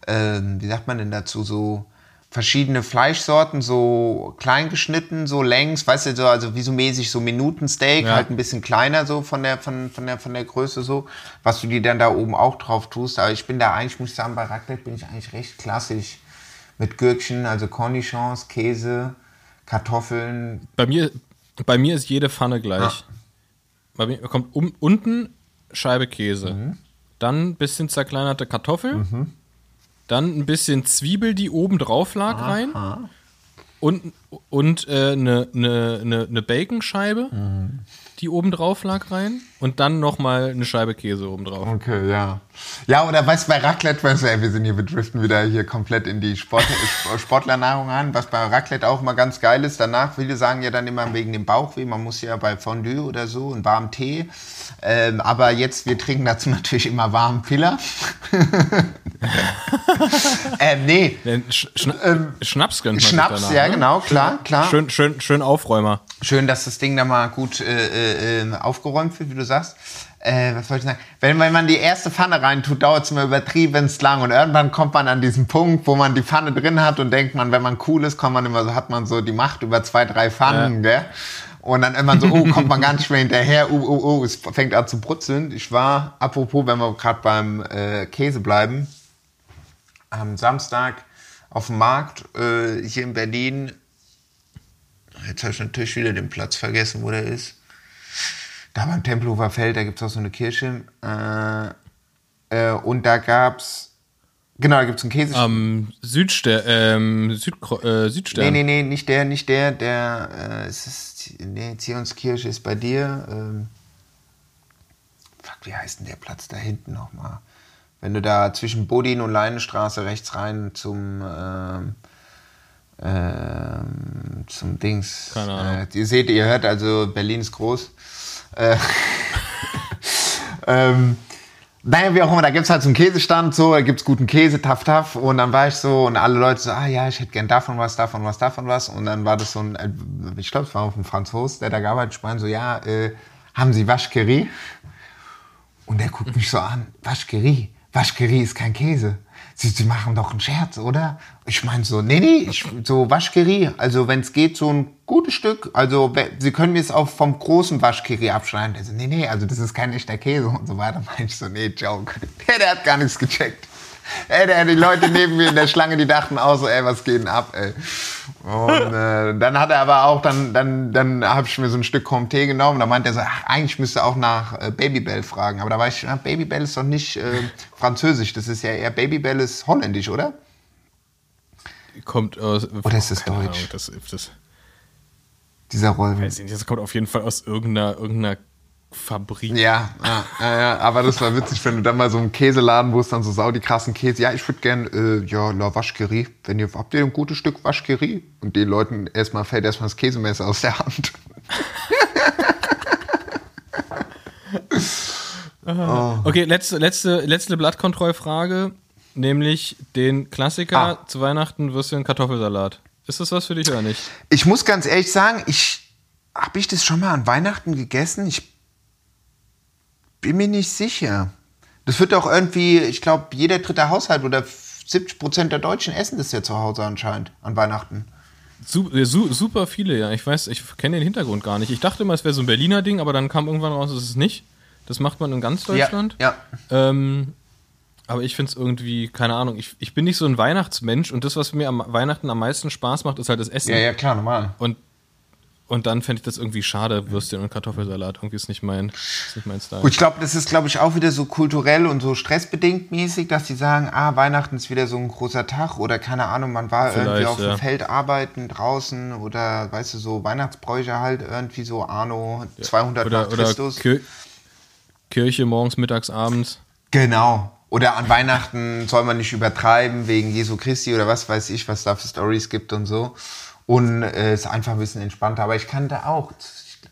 ähm, wie sagt man denn dazu, so verschiedene Fleischsorten, so klein geschnitten, so längs, weißt du, so, also wie so mäßig so Minutensteak, Ja. halt ein bisschen kleiner so von der, von, von, der, von der Größe so, was du dir dann da oben auch drauf tust. Aber ich bin da eigentlich, muss ich sagen, bei Raclette bin ich eigentlich recht klassisch mit Gürkchen, also Cornichons, Käse, Kartoffeln, Bei mir, bei mir ist jede Pfanne gleich. Bei mir kommt um, unten Scheibe Käse, Mhm. dann ein bisschen zerkleinerte Kartoffel, dann ein bisschen Zwiebel, die oben drauf lag, rein. Und, und äh, eine, eine, eine, eine Baconscheibe, Mhm. die oben drauf lag, rein und dann nochmal eine Scheibe Käse oben drauf. Okay, ja. Ja, oder weißt du, bei Raclette, weißt du, ey, wir sind hier, wir driften wieder hier komplett in die Sport, Sportlernahrung an. Was bei Raclette auch immer ganz geil ist, danach, viele sagen ja dann immer wegen dem Bauchweh, man muss ja bei Fondue oder so einen warmen Tee. Ähm, aber jetzt, wir trinken dazu natürlich immer warmen Piller. ähm, nee, Sch Schna Schnaps gönnt man Schnaps, danach, ja ne? genau, klar, klar. Schön, schön, schön Aufräumer. Schön, dass das Ding da mal gut äh, äh, aufgeräumt wird, wie du sagst. Äh, was wollte ich sagen? Wenn, wenn man die erste Pfanne reintut, dauert es immer übertrieben lang und irgendwann kommt man an diesen Punkt, wo man die Pfanne drin hat und denkt man, wenn man cool ist, kommt man immer so, hat man so die Macht über zwei, drei Pfannen, gell? Und dann immer so, oh, kommt man ganz schwer hinterher, oh, oh, oh, es fängt an zu brutzeln. Ich war, apropos, wenn wir gerade beim äh, Käse bleiben, am Samstag auf dem Markt äh, hier in Berlin Jetzt habe ich natürlich wieder den Platz vergessen, wo der ist. Da beim Tempelhofer Feld, da gibt es auch so eine Kirche. Äh, äh, und da gab es, genau, da gibt es einen Käse. Am Südster ähm, Südkro äh, Südstern. nee, nee, nee, nicht der, nicht der, der, äh, es ist, nee, Zionskirche ist bei dir. Ähm, fuck, wie heißt denn der Platz da hinten nochmal? Wenn du da zwischen Bodin und Leinestraße rechts rein zum, ähm, ähm, zum Dings. Keine Ahnung. Äh, ihr seht, ihr hört, also Berlin ist groß. Äh, ähm, naja, wie auch immer, da gibt es halt so einen Käsestand, so, da gibt es guten Käse, taff, taff. Und dann war ich so, und alle Leute so, ah ja, ich hätte gern davon was, davon was, davon was. Und dann war das so ein, äh, ich glaube, es war auch ein Franzos, der da gearbeitet hat, so, ja, äh, haben Sie Waschkerie? Und der guckt mich so an, Waschkerie, Waschkerie ist kein Käse. Sie, Sie machen doch einen Scherz, oder? Ich meine so, nee, nee, ich, so Waschkerie, also wenn es geht, so ein gutes Stück, also Sie können mir es auch vom großen Waschkerie abschneiden. Der so, nee, nee, also das ist kein echter Käse und so weiter. Meinte ich so, nee, Joke. Der, der hat gar nichts gecheckt. Ey, der, die Leute neben mir in der Schlange, die dachten auch so, ey, was geht denn ab, ey. Und äh, dann hat er aber auch, dann, dann, dann habe ich mir so ein Stück Comté genommen. Da meinte er so, ach, eigentlich müsste er auch nach äh, Babybel fragen. Aber da war ich, ah, Babybel ist doch nicht äh, französisch. Das ist ja eher, Babybel ist holländisch, oder? kommt aus. Oder ist das deutsch? Ahnung, das, das, Dieser Roll. weiß ich nicht, das kommt auf jeden Fall aus irgendeiner, irgendeiner Fabrik. Ja, ja, ja, aber das war witzig, wenn du dann mal so im Käseladen, wo es dann so sau die krassen Käse, ja, ich würde gern, äh, ja, La Waschkerie, wenn ihr, habt ihr ein gutes Stück Waschkerie? Und den Leuten erstmal fällt erstmal das Käsemesser aus der Hand. Okay, letzte, letzte, letzte Blattkontrollfrage, nämlich den Klassiker Ah. zu Weihnachten Würstchen Kartoffelsalat. Ist das was für dich oder nicht? Ich muss ganz ehrlich sagen, ich, habe ich das schon mal an Weihnachten gegessen? Ich bin mir nicht sicher. Das wird doch irgendwie, ich glaube, jeder dritte Haushalt oder 70 Prozent der Deutschen essen das ja zu Hause anscheinend an Weihnachten. Su su super viele, ja. Ich weiß, ich kenne den Hintergrund gar nicht. Ich dachte immer, es wäre so ein Berliner Ding, aber dann kam irgendwann raus, es ist nicht. Das macht man in ganz Deutschland. Ja, Ähm, aber ich finde es irgendwie, keine Ahnung, ich, ich bin nicht so ein Weihnachtsmensch und das, was mir am Weihnachten am meisten Spaß macht, ist halt das Essen. ja, ja, klar, normal. Und, und dann fände ich das irgendwie schade, Würstchen und Kartoffelsalat. Irgendwie ist nicht mein, ist nicht mein Style. Gut, ich glaube, das ist, glaube ich, auch wieder so kulturell und so stressbedingt mäßig, dass die sagen, ah, Weihnachten ist wieder so ein großer Tag oder keine Ahnung, man war irgendwie Vielleicht, auf dem ja. Feld arbeiten draußen oder, weißt du, so Weihnachtsbräuche halt irgendwie so Anno 200 oder, nach oder Christus. Kir Kirche morgens, mittags, abends. Genau. Oder an Weihnachten soll man nicht übertreiben wegen Jesu Christi oder was weiß ich, was da für Stories gibt und so. Und äh, ist einfach ein bisschen entspannter. Aber ich kannte auch,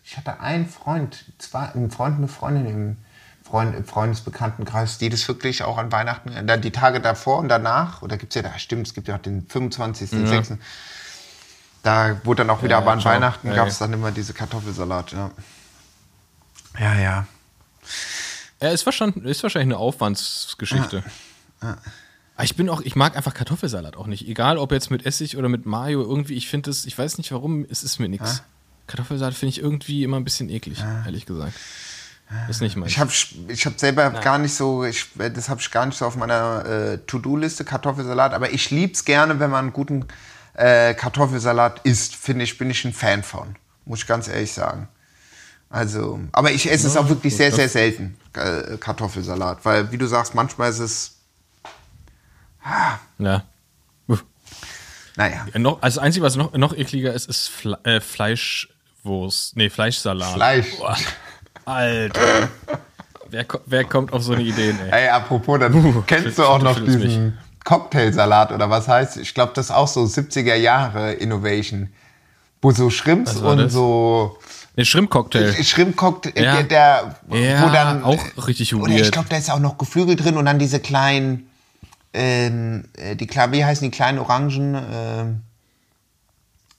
ich hatte einen Freund, zwei, einen Freund, eine Freundin im Freund, Freundesbekanntenkreis, die das wirklich auch an Weihnachten, dann die Tage davor und danach, oder gibt es ja da, stimmt, es gibt ja auch den 25., den 6. Da wurde dann auch wieder, Ja, aber an ciao. Weihnachten Ja, gab es ja. dann immer diese Kartoffelsalat, ja. Ja, ja. Ja, ist wahrscheinlich, ist wahrscheinlich eine Aufwandsgeschichte. Aber Ich bin auch, ich mag einfach Kartoffelsalat auch nicht. Egal ob jetzt mit Essig oder mit Mayo, irgendwie, ich finde das, ich weiß nicht warum, es ist mir nichts. Kartoffelsalat finde ich irgendwie immer ein bisschen eklig, ehrlich gesagt. Ist nicht meins. Ich habe ich hab selber gar nicht so, ich, das habe ich gar nicht so auf meiner äh, To-Do-Liste, Kartoffelsalat, aber ich lieb's gerne, wenn man einen guten äh, Kartoffelsalat isst, finde ich, bin ich ein Fan von, muss ich ganz ehrlich sagen. Also, aber ich esse es auch wirklich sehr, sehr selten, äh, Kartoffelsalat, weil, wie du sagst, manchmal ist es, ja. Uff. naja, Ja, noch, also das Einzige, was noch, noch ekliger ist, ist Fle äh, Fleischwurst. Nee, Fleischsalat. Fleisch. Boah. Alter. wer, wer kommt auf so eine Idee, ey? Ey, apropos, dann Puh, kennst du auch noch diesen Cocktailsalat oder was heißt? Ich glaube, das ist auch so 70er Jahre Innovation. Wo so Shrimps war und das? so Nee, Shrimp-Cocktail. Shrimp-Cocktail, Ja. der, der Ja, wo dann auch richtig Oder ich weird. glaube, da ist auch noch Geflügel drin und dann diese kleinen, ähm, äh, die kleinen, wie heißen die kleinen Orangen? Ähm,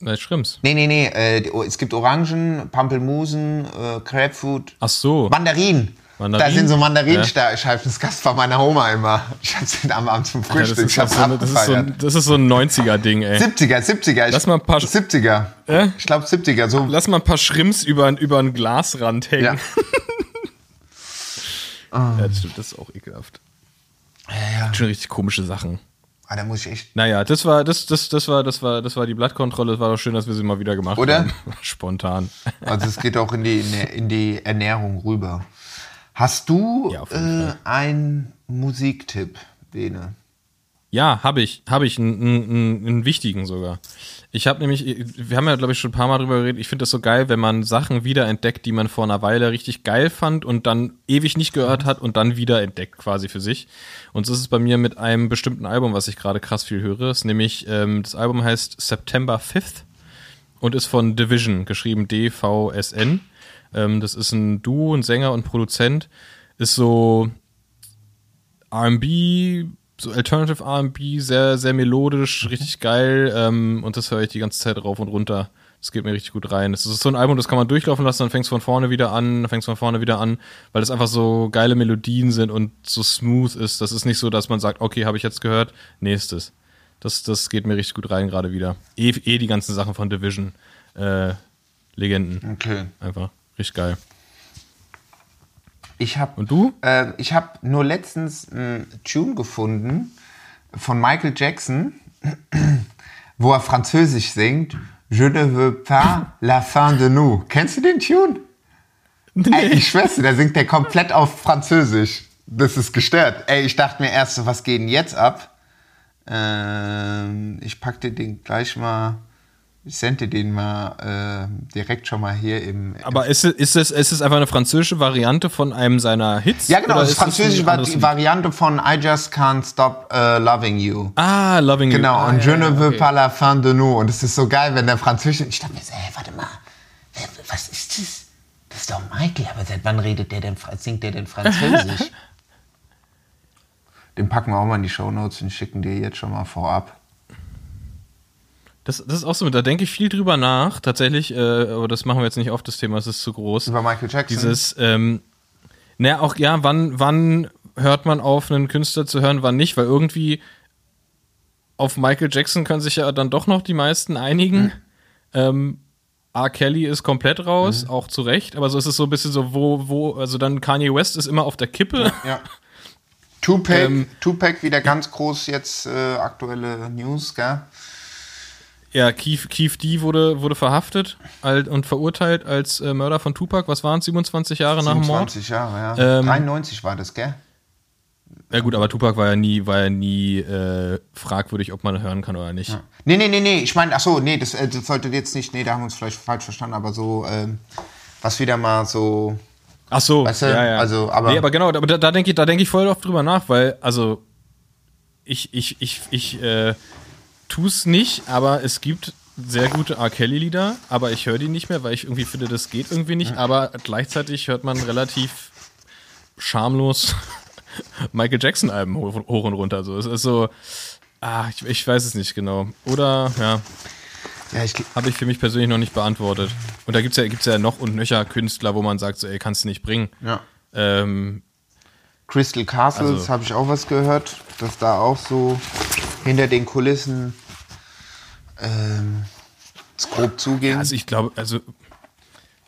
Äh, Shrimps. nee, nee, nee, äh, es gibt Orangen, Pampelmusen, äh, Crabfood, Ach so. Mandarinen. Mandarinen? Da sind so Mandarinenscheiben. Das Gast war meiner Oma immer. Ich hab's den am Abend zum Ja, das, Frühstück. ist ich so, eine- das, ist so ein, das ist so ein 90er-Ding, ey. 70er, 70er. Ich, Lass mal ein paar- 70er. Äh? Ich glaube 70er. So Lass mal ein paar Shrimps über, über einen Glasrand hängen. Ja. Ja, das stimmt, das ist auch ekelhaft. Ja. Schon richtig komische Sachen. Ah, da muss ich echt. Naja, das war, das, das, das war, das war, das war die Blattkontrolle. Es war doch schön, dass wir sie mal wieder gemacht Oder? haben. Spontan. Also es geht auch in die, in die Ernährung rüber. Hast du Ja, äh, einen Musiktipp, Bene? Ja, habe ich, habe ich, einen, einen, einen wichtigen sogar. Ich habe nämlich, wir haben ja, glaube ich, schon ein paar Mal drüber geredet, ich finde das so geil, wenn man Sachen wiederentdeckt, die man vor einer Weile richtig geil fand und dann ewig nicht gehört hat und dann wiederentdeckt quasi für sich. Und so ist es bei mir mit einem bestimmten Album, was ich gerade krass viel höre. Ist nämlich, ähm, das Album heißt September 5th und ist von Division, geschrieben D-V-S-N. Ähm, das ist ein Duo, ein Sänger und Produzent. Ist so R&B, so Alternative R&B, sehr, sehr melodisch, richtig geil. Ähm, und das höre ich die ganze Zeit rauf und runter. Das geht mir richtig gut rein. Das ist so ein Album, das kann man durchlaufen lassen, dann fängst du von vorne wieder an, dann fängst du von vorne wieder an, weil es einfach so geile Melodien sind und so smooth ist. Das ist nicht so, dass man sagt, okay, habe ich jetzt gehört, nächstes. Das, das geht mir richtig gut rein gerade wieder. Eh, eh die ganzen Sachen von Division. Äh, Legenden. Okay. Einfach. Richtig geil. Ich habe Und du? äh, ich habe nur letztens einen Tune gefunden von Michael Jackson, wo er Französisch singt. Je ne veux pas la fin de nous. Kennst du den Tune? Ey, ich schwör's dir, der singt der komplett auf Französisch. Das ist gestört. Ey, ich dachte mir erst so, was geht denn jetzt ab? Ähm, ich pack dir den gleich mal, ich sende den mal äh, direkt schon mal hier im. Aber ist es, ist, es, ist es einfach eine französische Variante von einem seiner Hits? ja, genau, ein französische? Variante von I Just Can't Stop äh, Loving You. Ah, Loving You. Genau, ah, und ja, Je ne ja, veux okay. pas la fin de nous. Und es ist so geil, wenn der Französische. Ich dachte mir so, hey, warte mal, was ist das? Das ist doch Michael, aber seit wann redet der denn, singt der denn Französisch? Den packen wir auch mal in die Shownotes und schicken dir jetzt schon mal vorab. Das, das ist auch so, da denke ich viel drüber nach, tatsächlich, äh, aber das machen wir jetzt nicht oft, das Thema, es ist zu groß. Über Michael Jackson. Dieses, ähm, naja, auch, ja, wann, wann hört man auf, einen Künstler zu hören, wann nicht, weil irgendwie auf Michael Jackson können sich ja dann doch noch die meisten einigen. Ähm, R. Kelly ist komplett raus, auch zu Recht, aber so ist es so ein bisschen so, wo, wo, also dann Kanye West ist immer auf der Kippe. ja. Tupac, Ähm, Tupac wieder ganz groß jetzt äh, aktuelle News, gell? Ja, Keith, Keith D wurde, wurde verhaftet und verurteilt als äh, Mörder von Tupac. Was waren es, 27 Jahre nach dem Mord? 27 Jahre, ja. Ähm, 93 war das, gell? Ja gut, aber Tupac war ja nie, war ja nie äh, fragwürdig, ob man hören kann oder nicht. Nee, nee, nee, nee, ich meine, ach so, nee, das, äh, das sollte jetzt nicht, nee, da haben wir uns vielleicht falsch verstanden, aber so, ähm, was wieder mal so, Ach so, Weißt du, ja, ja. also, aber- nee, aber genau, aber da, da denke ich, da denke ich voll oft drüber nach, weil also ich ich ich ich äh, tu's nicht, aber es gibt sehr gute R. Kelly Lieder, aber ich höre die nicht mehr, weil ich irgendwie finde, das geht irgendwie nicht. Aber gleichzeitig hört man relativ schamlos Michael Jackson Alben hoch, und runter. So, es ist so, ah, ich, ich weiß es nicht genau. Oder ja, ja, ich, habe ich für mich persönlich noch nicht beantwortet. Und da gibt's ja, gibt's ja noch und nöcher Künstler, wo man sagt, so, ey, kannst du nicht bringen. ja. Ähm, Crystal Castles Also- habe ich auch was gehört, dass da auch so hinter den Kulissen ähm, es grob zuging. also ich glaube, also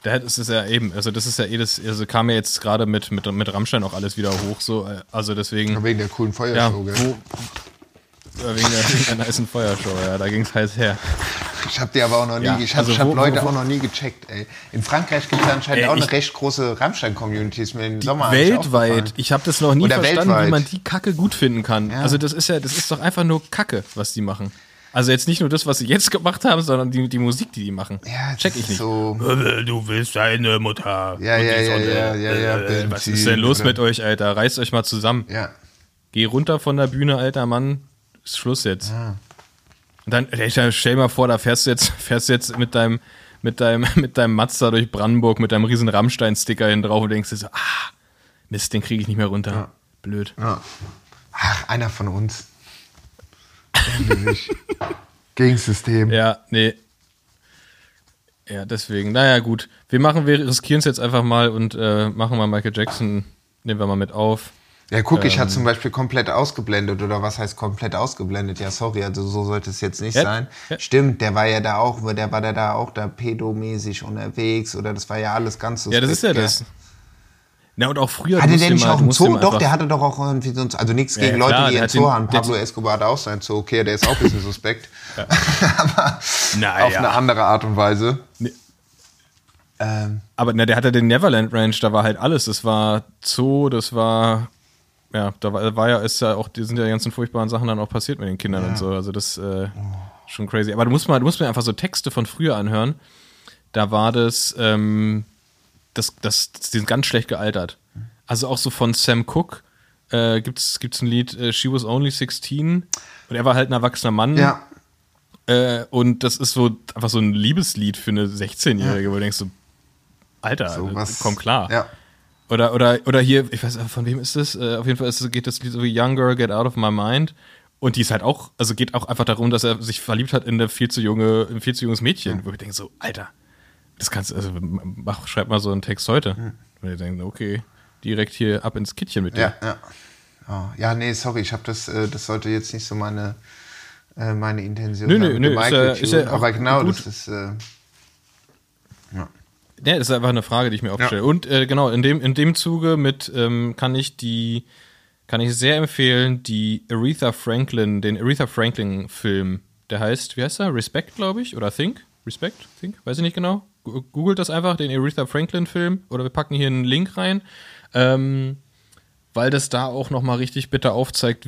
da ist es ja eben, also das ist ja eh das, also kam ja jetzt gerade mit, mit, mit Rammstein auch alles wieder hoch, so, also deswegen, Wegen der coolen ja, Feuershow, wo, gell? äh, wegen der, wegen der nicen Feuershow, ja, da ging's heiß her. Ich habe die aber auch noch nie, Ja, ich habe also hab wo- Leute wo- auch noch nie gecheckt, ey. In Frankreich gibt es anscheinend Ey, auch eine ich- recht große Rammstein-Community, ist mir im Sommer Weltweit, ich habe das noch nie Oder verstanden, weltweit. wie man die Kacke gut finden kann. Ja. Also das ist ja, das ist doch einfach nur Kacke, was die machen. Also jetzt nicht nur das, was sie jetzt gemacht haben, sondern die, die Musik, die die machen. Ja, Check ich nicht. So, Du willst deine Mutter. Ja, und ja, die ja, Sonne. ja, ja, ja, Äh, Was ist denn los oder- mit euch, Alter? Reißt euch mal zusammen. ja. Geh runter von der Bühne, alter Mann. Ist Schluss jetzt. Und dann, stell mal vor, da fährst du jetzt, fährst du jetzt mit deinem, mit deinem, mit deinem Mazda durch Brandenburg mit deinem riesen Rammstein-Sticker hin drauf und denkst dir so, ah, Mist, den kriege ich nicht mehr runter. Blöd. Ja. Ach, einer von uns. Gegen System. Ja, nee. Ja, deswegen. Naja, gut. Wir machen, wir riskieren es jetzt einfach mal und äh, machen mal Michael Jackson, nehmen wir mal mit auf. Ja, guck, ich hatte Ähm. zum Beispiel komplett ausgeblendet oder was heißt komplett ausgeblendet? Ja, sorry, also so sollte es jetzt nicht Ja, sein. ja. Stimmt, der war ja da auch, der war da, da auch da pedomäßig unterwegs oder das war ja alles ganz so. Ja, das ist ja das. Na, und auch früher. Hatte der nicht mal- auch einen Zoo? Doch, der hatte doch auch irgendwie so ein, also nichts Ja, gegen klar, Leute, die einen Zoo haben. Pablo Escobar hat auch seinen Zoo. Okay, der ist auch ein bisschen suspekt. Aber Naja. auf eine andere Art und Weise. Nee. Ähm, Aber na, der hatte den Neverland Ranch, da war halt alles. Das war Zoo, das war. Ja, da war, war ja, ist ja auch, die sind ja die ganzen furchtbaren Sachen dann auch passiert mit den Kindern und so. Also das äh, schon crazy. Aber du musst mal, du musst mir einfach so Texte von früher anhören. Da war das, ähm, das, das, die sind ganz schlecht gealtert. Also auch so von Sam Cooke äh, gibt's gibt's ein Lied, äh, She Was Only 16 und er war halt ein erwachsener Mann. ja, Äh, und das ist so einfach so ein Liebeslied für eine 16-Jährige, wo du denkst so, Alter, so was. komm klar. Ja. Oder, oder, oder hier, ich weiß, von wem ist das? Äh, auf jeden Fall ist, es- geht das Lied so wie Young Girl, Get Out of My Mind. Und die ist halt auch, also geht auch einfach darum, dass er sich verliebt hat in eine viel zu junge, ein viel zu junges Mädchen. Wo ich denke so, Alter, das kannst also mach, schreib mal so einen Text heute. Und ich denke, okay, direkt hier ab ins Kittchen mit dir. Ja, ja. Oh, ja, nee, sorry, ich habe das, äh, das sollte jetzt nicht so meine, äh, meine Intention Nö, sein nö, nö, dem ist Michael ja- ist ja aber genau, gut. das ist, äh, Ja, das ist einfach eine Frage, die ich mir aufstelle. Und äh, genau, in dem, in dem Zuge mit ähm, kann ich die, kann ich sehr empfehlen, die Aretha Franklin, den Aretha Franklin Film, der heißt, wie heißt er? Respect, glaube ich, oder Think? Respect? Think? Weiß ich nicht genau. Googelt das einfach, den Aretha Franklin Film, oder wir packen hier einen Link rein, ähm, weil das da auch nochmal richtig bitter aufzeigt,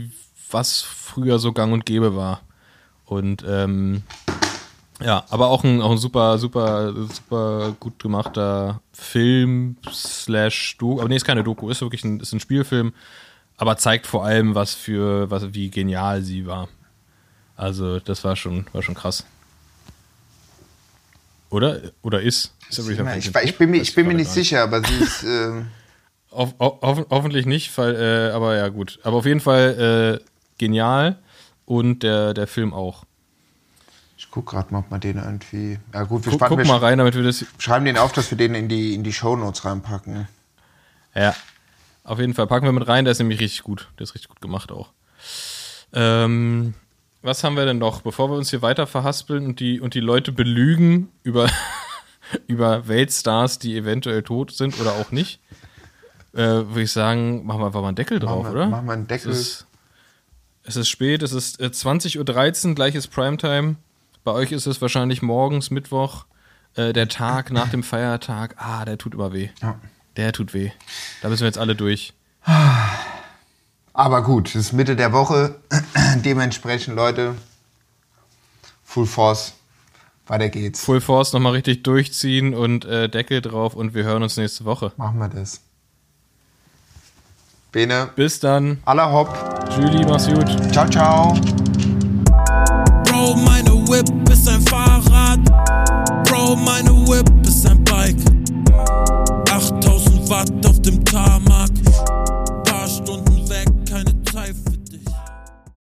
was früher so gang und gäbe war. Und ähm, ja, aber auch ein, auch ein super, super, super gut gemachter Film slash Doku. Aber nee, ist keine Doku, ist wirklich ein, ist ein Spielfilm, aber zeigt vor allem, was für, was, wie genial sie war. Also, das war schon, war schon krass. Oder? Oder ist? ist ich, ich, bin mir, ich bin mir nicht sicher, aber sie ist. Äh Hoff, hoff, hoffentlich nicht, weil, äh, aber ja, gut. Aber auf jeden Fall äh, genial und der, der Film auch. Ich guck gerade mal, ob man den irgendwie. Ja, gut, wir, guck, guck mal rein, damit wir das. Schreiben den auf, dass wir den in die, in die Shownotes reinpacken. Ja, auf jeden Fall packen wir mit rein, der ist nämlich richtig gut. Der ist richtig gut gemacht auch. Ähm, was haben wir denn noch, bevor wir uns hier weiter verhaspeln und die, und die Leute belügen über, über Weltstars, die eventuell tot sind oder auch nicht? äh, würde ich sagen, machen wir einfach mal einen Deckel drauf, machen wir, oder? Machen wir einen Deckel. Es ist, es ist spät, es ist äh, 20.13 Uhr, gleiches Primetime. Bei euch ist es wahrscheinlich morgens, Mittwoch, äh, der Tag nach dem Feiertag. Ah, der tut immer weh. Ja. Der tut weh. Da müssen wir jetzt alle durch. Aber gut, es ist Mitte der Woche. Dementsprechend, Leute, Full Force. Weiter geht's. Full Force nochmal richtig durchziehen und äh, Deckel drauf und wir hören uns nächste Woche. Machen wir das. Bene. Bis dann. Aller Hopp. Julie, mach's gut. Ciao, ciao. Bro, meine Whip ist ein Fahrrad. Bro, meine Whip ist ein Bike. 8000 Watt auf